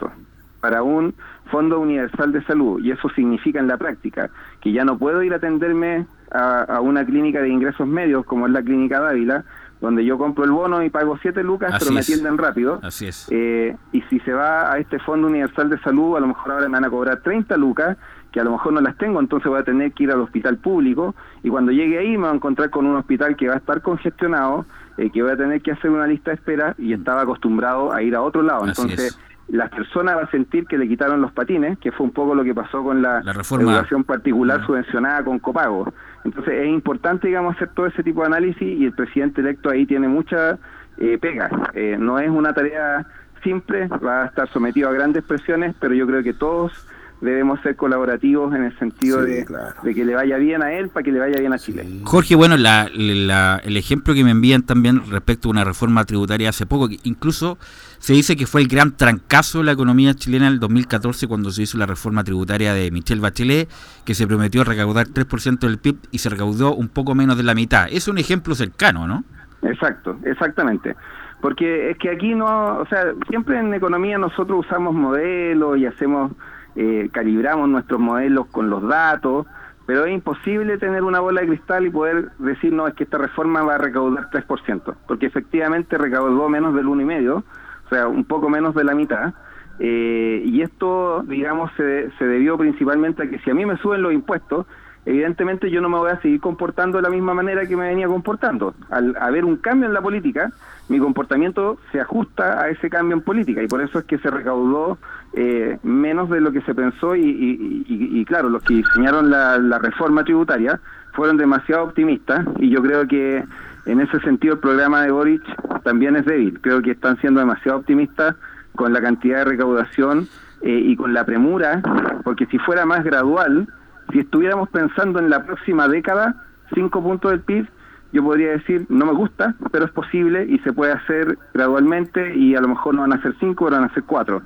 para un fondo universal de salud, y eso significa en la práctica que ya no puedo ir a atenderme a, a una clínica de ingresos medios como es la clínica Dávila, donde yo compro el bono y pago 7 lucas, Así pero me es. atienden rápido. Así es. Eh, y si se va a este Fondo Universal de Salud, a lo mejor ahora me van a cobrar 30 lucas, que a lo mejor no las tengo, entonces voy a tener que ir al hospital público y cuando llegue ahí me voy a encontrar con un hospital que va a estar congestionado, eh, que voy a tener que hacer una lista de espera y estaba acostumbrado a ir a otro lado. Entonces, es. la persona va a sentir que le quitaron los patines, que fue un poco lo que pasó con la, La reforma. educación particular subvencionada con copago. Entonces es importante, digamos, hacer todo ese tipo de análisis y el presidente electo ahí tiene mucha eh, pega. Eh, no es una tarea simple, va a estar sometido a grandes presiones, pero yo creo que todos debemos ser colaborativos en el sentido Sí, de, claro. de que le vaya bien a él para que le vaya bien a Chile. Jorge, bueno, la- la- el ejemplo que me envían también respecto a una reforma tributaria hace poco, que incluso se dice que fue el gran trancazo de la economía chilena en el 2014 cuando se hizo la reforma tributaria de Michelle Bachelet, que se prometió recaudar 3% del PIB y se recaudó un poco menos de la mitad. Es un ejemplo cercano, ¿no? Exacto, exactamente. Porque es que aquí no, o sea, siempre en economía nosotros usamos modelos y hacemos, eh, calibramos nuestros modelos con los datos, pero es imposible tener una bola de cristal y poder decir, no, es que esta reforma va a recaudar 3%, porque efectivamente recaudó menos del 1,5%, o sea, un poco menos de la mitad. Eh, y esto, digamos, se, se debió principalmente a que si a mí me suben los impuestos, evidentemente yo no me voy a seguir comportando de la misma manera que me venía comportando. Al haber un cambio en la política, mi comportamiento se ajusta a ese cambio en política y por eso es que se recaudó eh, menos de lo que se pensó y, y- y- claro, los que diseñaron la, reforma tributaria fueron demasiado optimistas y yo creo que en ese sentido el programa de Boric también es débil. Creo que están siendo demasiado optimistas con la cantidad de recaudación eh, y con la premura, porque si fuera más gradual, si estuviéramos pensando en la próxima década, cinco puntos del PIB, yo podría decir, no me gusta, pero es posible y se puede hacer gradualmente y a lo mejor no van a ser cinco, pero van a ser cuatro.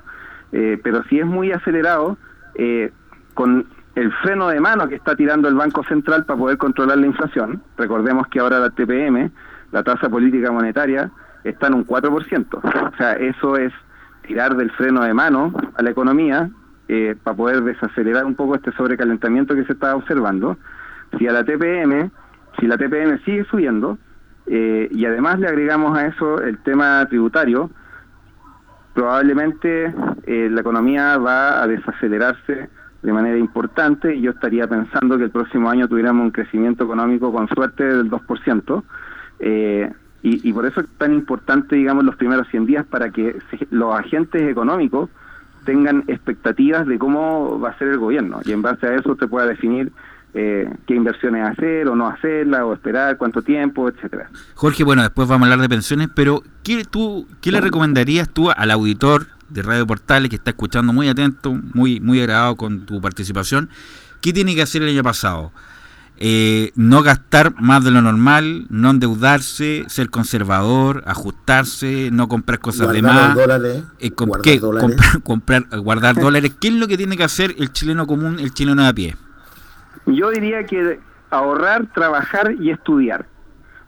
Eh, pero si es muy acelerado, eh, con el freno de mano que está tirando el Banco Central para poder controlar la inflación, recordemos que ahora la TPM, la tasa política monetaria, está en un 4%. O sea, eso es tirar del freno de mano a la economía eh, para poder desacelerar un poco este sobrecalentamiento que se está observando. Si a la TPM, si la TPM sigue subiendo, eh, y además le agregamos a eso el tema tributario, probablemente eh, la economía va a desacelerarse de manera importante y yo estaría pensando que el próximo año tuviéramos un crecimiento económico con suerte del 2%. Eh, y, y por eso es tan importante, digamos, los primeros 100 días para que se- los agentes económicos tengan expectativas de cómo va a ser el gobierno y en base a eso usted pueda definir eh, qué inversiones hacer o no hacerlas o esperar cuánto tiempo, etcétera. Jorge, bueno, después vamos a hablar de pensiones, pero ¿qué, tú, ¿qué le recomendarías tú al auditor de Radio Portales que está escuchando muy atento, muy, muy agradado con tu participación? ¿Qué tiene que hacer el año pasado? Eh, no gastar más de lo normal, no endeudarse, ser conservador, ajustarse, no comprar cosas de Guardar más, los dólares, eh, com- guardar ¿qué? dólares. Comprar, comprar- guardar dólares. ¿Qué es lo que tiene que hacer el chileno común, el chileno de a pie? Yo diría que ahorrar, trabajar y estudiar.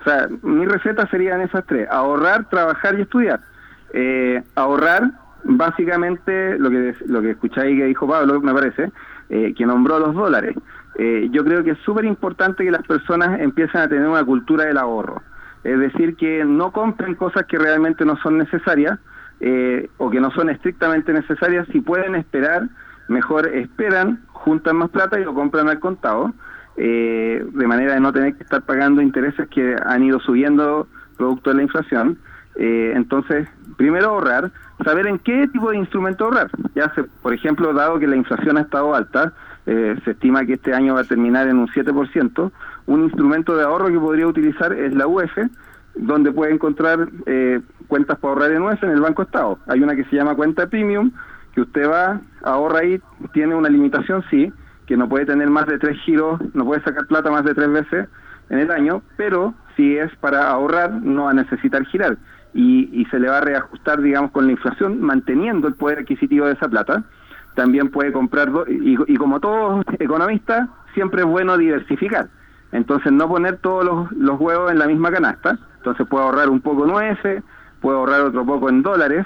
O sea, mi receta serían esas tres, ahorrar, trabajar y estudiar. Eh, ahorrar, básicamente, lo que lo que escucháis que dijo Pablo, me parece, eh, que nombró los dólares. Eh, yo creo que es súper importante que las personas empiecen a tener una cultura del ahorro. Es decir, que no compren cosas que realmente no son necesarias eh, o que no son estrictamente necesarias. Si pueden esperar, mejor esperan, juntan más plata y lo compran al contado, eh, de manera de no tener que estar pagando intereses que han ido subiendo producto de la inflación. Eh, entonces, primero ahorrar, saber en qué tipo de instrumento ahorrar. Ya se, por ejemplo, dado que la inflación ha estado alta, eh, se estima que este año va a terminar en un 7%, un instrumento de ahorro que podría utilizar es la UF, donde puede encontrar eh, cuentas para ahorrar en UF en el Banco Estado. Hay una que se llama cuenta premium, que usted va, ahorra ahí, tiene una limitación, sí, que no puede tener más de tres giros, no puede sacar plata más de tres veces en el año, pero si es para ahorrar, no va a necesitar girar. Y, se le va a reajustar, digamos, con la inflación, manteniendo el poder adquisitivo de esa plata. También puede comprar, y, como todo economista, siempre es bueno diversificar. Entonces, no poner todos los, los huevos en la misma canasta. Entonces, puede ahorrar un poco en UF, puede ahorrar otro poco en dólares,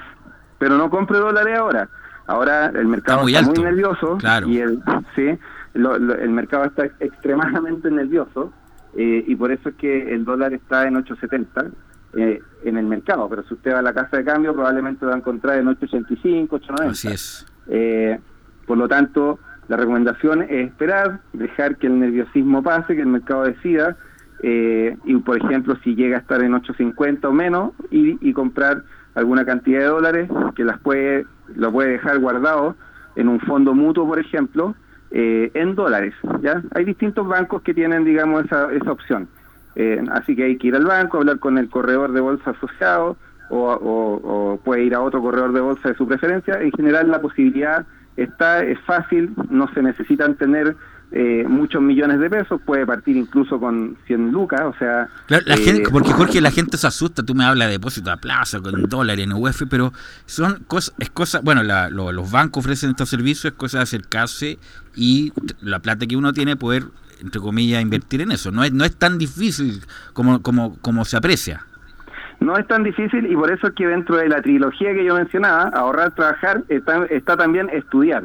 pero no compre dólares ahora. Ahora el mercado muy está muy, nervioso Claro. y el, sí, lo- lo- el mercado está extremadamente nervioso eh, y por eso es que el dólar está en 8.70 eh, en el mercado, pero si usted va a la casa de cambio probablemente lo va a encontrar en 8.85, 8.90. Así es. Eh, por lo tanto, la recomendación es esperar, dejar que el nerviosismo pase, que el mercado decida, eh, y por ejemplo, si llega a estar en 8.50 o menos, y, y comprar alguna cantidad de dólares que las puede, lo puede dejar guardado en un fondo mutuo, por ejemplo, eh, en dólares. ¿ya? Hay distintos bancos que tienen, digamos, esa, esa opción. Eh, así que hay que ir al banco, hablar con el corredor de bolsa asociado o, o- o puede ir a otro corredor de bolsa de su preferencia. En general la posibilidad está, es fácil, no se necesitan tener eh, muchos millones de pesos, puede partir incluso con 100 lucas, o sea... Claro, la eh, gente, porque Jorge, la gente se asusta, tú me hablas de depósito a plazo, con dólares en UF, pero son cosas, es cosa, bueno, la- lo- los bancos ofrecen estos servicios, es cosa de acercarse y la plata que uno tiene poder, entre comillas, invertir en eso. No es, no es tan difícil como, como, como se aprecia. No es tan difícil y por eso es que dentro de la trilogía que yo mencionaba, ahorrar, trabajar, está, está también estudiar.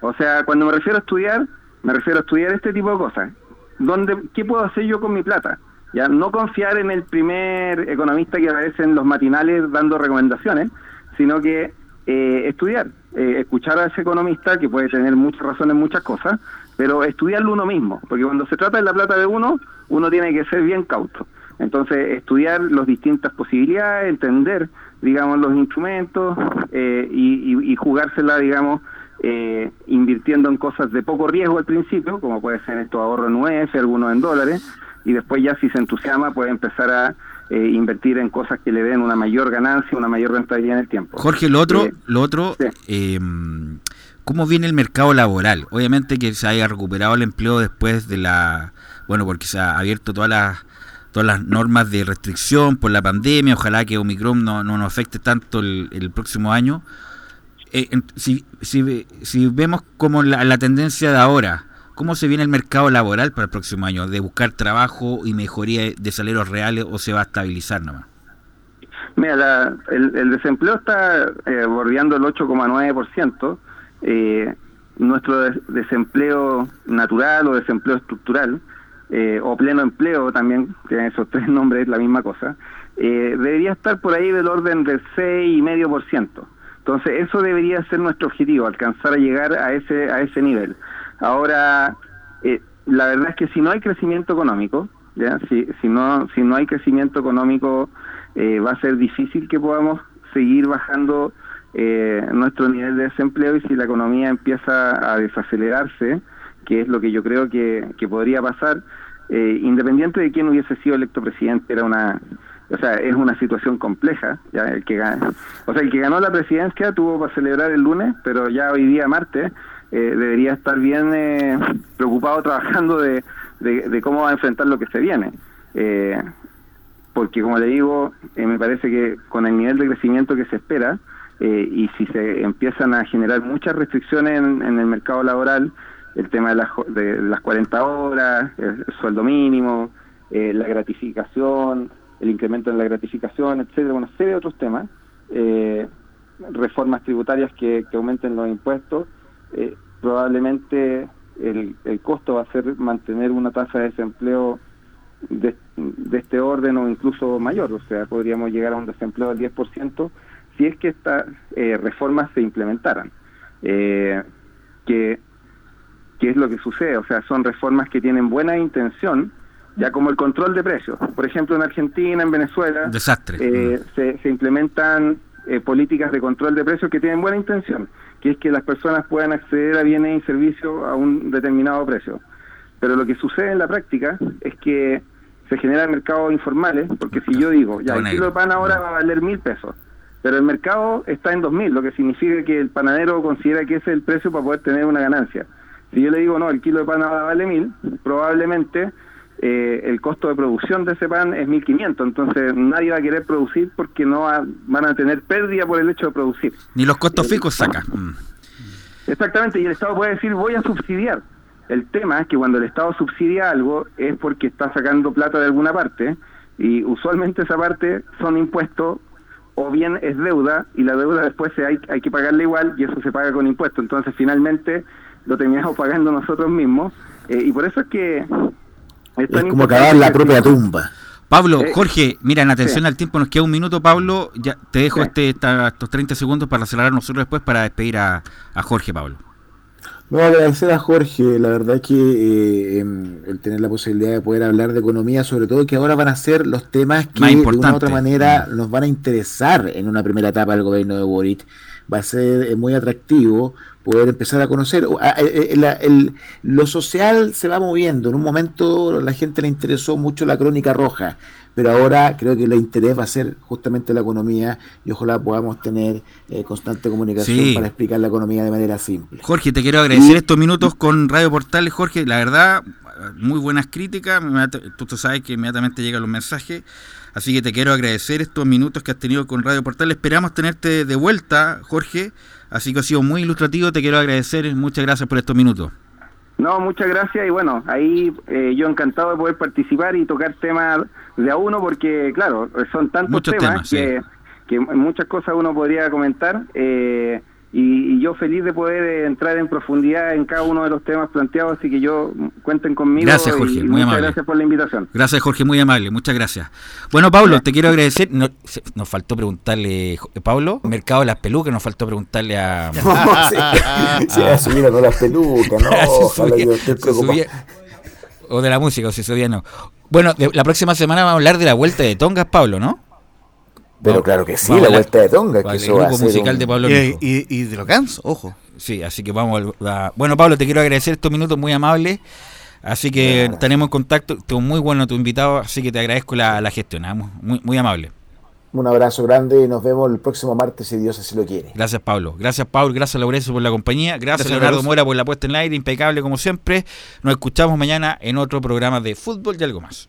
O sea, cuando me refiero a estudiar, me refiero a estudiar este tipo de cosas. ¿Dónde, ¿Qué puedo hacer yo con mi plata? Ya no confiar en el primer economista que aparece en los matinales dando recomendaciones, sino que eh, estudiar, eh, escuchar a ese economista que puede tener muchas razones en muchas cosas, pero estudiarlo uno mismo, porque cuando se trata de la plata de uno, uno tiene que ser bien cauto. Entonces, estudiar las distintas posibilidades, entender, digamos, los instrumentos eh, y, y- y jugársela, digamos, eh, invirtiendo en cosas de poco riesgo al principio, como puede ser estos ahorros en UF, algunos en dólares, y después ya si se entusiasma puede empezar a eh, invertir en cosas que le den una mayor ganancia, una mayor rentabilidad en el tiempo. Jorge, lo otro, Eh, lo otro, eh, ¿cómo viene el mercado laboral? Obviamente que se haya recuperado el empleo después de la, bueno, porque se ha abierto todas las todas las normas de restricción por la pandemia, ojalá que Omicron no, no nos afecte tanto el, el próximo año. Eh, si, si, si vemos como la, la tendencia de ahora, ¿cómo se viene el mercado laboral para el próximo año? ¿De buscar trabajo y mejoría de salarios reales o se va a estabilizar nomás? Mira, la- el, desempleo está eh, bordeando el 8,9%. Eh, nuestro des- desempleo natural o desempleo estructural eh, o pleno empleo también, tienen esos tres nombres, es la misma cosa, eh, debería estar por ahí del orden del 6,5%. Entonces, eso debería ser nuestro objetivo, alcanzar a llegar a ese, a ese nivel. Ahora, eh, la verdad es que si no hay crecimiento económico, ¿ya? Si, si, no, si no hay crecimiento económico, eh, va a ser difícil que podamos seguir bajando eh, nuestro nivel de desempleo y si la economía empieza a desacelerarse, que es lo que yo creo que, que podría pasar, eh, independiente de quién hubiese sido electo presidente, era una, o sea, es una situación compleja, ya el que o sea, el que ganó la presidencia tuvo para celebrar el lunes, pero ya hoy día martes eh, debería estar bien eh, preocupado trabajando de, de, cómo va a enfrentar lo que se viene. Eh, porque como le digo, eh, me parece que con el nivel de crecimiento que se espera eh, y si se empiezan a generar muchas restricciones en, el mercado laboral, el tema de las, de las 40 horas, el, el sueldo mínimo, la gratificación, el incremento en la gratificación, etcétera, una serie de otros temas, eh, reformas tributarias que, que aumenten los impuestos, eh, probablemente el, el costo va a ser mantener una tasa de desempleo de, este orden o incluso mayor, o sea, podríamos llegar a un desempleo del 10% si es que estas eh, reformas se implementaran. Eh, que, que es lo que sucede, o sea, son reformas que tienen buena intención, ya como el control de precios. Por ejemplo, en Argentina, en Venezuela, Desastre. eh, se, se implementan eh, políticas de control de precios que tienen buena intención, que es que las personas puedan acceder a bienes y servicios a un determinado precio. Pero lo que sucede en la práctica es que se generan mercados informales, porque si yo digo, ya, el kilo de pan ahora va a valer mil pesos, pero el mercado está en dos mil, lo que significa que el panadero considera que ese es el precio para poder tener una ganancia. Si yo le digo, no, el kilo de pan ahora vale mil, probablemente eh, el costo de producción de ese pan es 1500, entonces nadie va a querer producir porque no va- van a tener pérdida por el hecho de producir. Ni los costos fijos saca. Mm. Exactamente, y el Estado puede decir voy a subsidiar. El tema es que cuando el Estado subsidia algo es porque está sacando plata de alguna parte y usualmente esa parte son impuestos o bien es deuda y la deuda después se hay, hay que pagarla igual y eso se paga con impuestos. Entonces finalmente lo terminamos pagando nosotros mismos eh, y por eso es que... Es, Es como cavar la propia tumba. Pablo, Eh, Jorge, mira, en atención sí. al tiempo, nos queda un minuto, Pablo. Ya te dejo Sí. este, esta- estos 30 segundos para acelerar nosotros después para despedir a, a Jorge, Pablo. No, agradecer a Jorge, la verdad que eh, em, el tener la posibilidad de poder hablar de economía, sobre todo que ahora van a ser los temas que de una u otra manera nos van a interesar en una primera etapa del gobierno de Boric. Va a ser eh, muy atractivo poder empezar a conocer. eh, eh, el- lo social se va moviendo. En un momento la gente le interesó mucho la crónica roja, pero ahora creo que el interés va a ser justamente la economía y ojalá podamos tener eh, constante comunicación Sí. para explicar la economía de manera simple. Jorge, te quiero agradecer estos minutos con Radio Portales, Jorge. La verdad, muy buenas críticas. tú sabes que inmediatamente llegan los mensajes. Así que te quiero agradecer estos minutos que has tenido con Radio Portales. Esperamos tenerte de vuelta, Jorge. Así que ha sido muy ilustrativo. Te quiero agradecer. Muchas gracias por estos minutos. No, muchas gracias y bueno, ahí eh, yo encantado de poder participar y tocar temas de a uno porque claro, son tantos Muchos temas, temas, sí. que, que muchas cosas uno podría comentar eh, y, y yo feliz de poder eh, entrar en profundidad en cada uno de los temas planteados, así que yo mm, cuenten conmigo Gracias, y Jorge, muy muchas amable. gracias por la invitación. Gracias, Jorge, muy amable, muchas gracias. Bueno, Pablo, te quiero agradecer. No- se- nos faltó preguntarle, Jo- Pablo, Mercado de las Pelucas, nos faltó preguntarle a. sí, sí, a subir con las pelucas, no, Se ojalá subía- yo esté se preocupado. subía- o de la música, o si subía no. Bueno, de- la próxima semana vamos a hablar de la vuelta de Tongas, Pablo, ¿no? Pero claro que sí, la vuelta de Tonga, que el eso va a grupo musical un- de Pablo Y, y- y de lo canso, ojo. Sí, así que vamos a... Bueno, Pablo, te quiero agradecer estos minutos muy amables. Así que tenemos contacto. Estuvo muy bueno tu invitado, así que te agradezco la, la gestión. ¿ah? Muy, muy amable. Un abrazo grande y nos vemos el próximo martes si Dios así lo quiere. Gracias, Pablo. Gracias, Pablo. Gracias, Laurencio, por la compañía. Gracias, Gracias, Leonardo. Mora, por la puesta en el aire. Impecable, como siempre. Nos escuchamos mañana en otro programa de fútbol y algo más.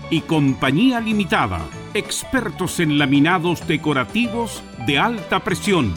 y Compañía Limitada, expertos en laminados decorativos de alta presión.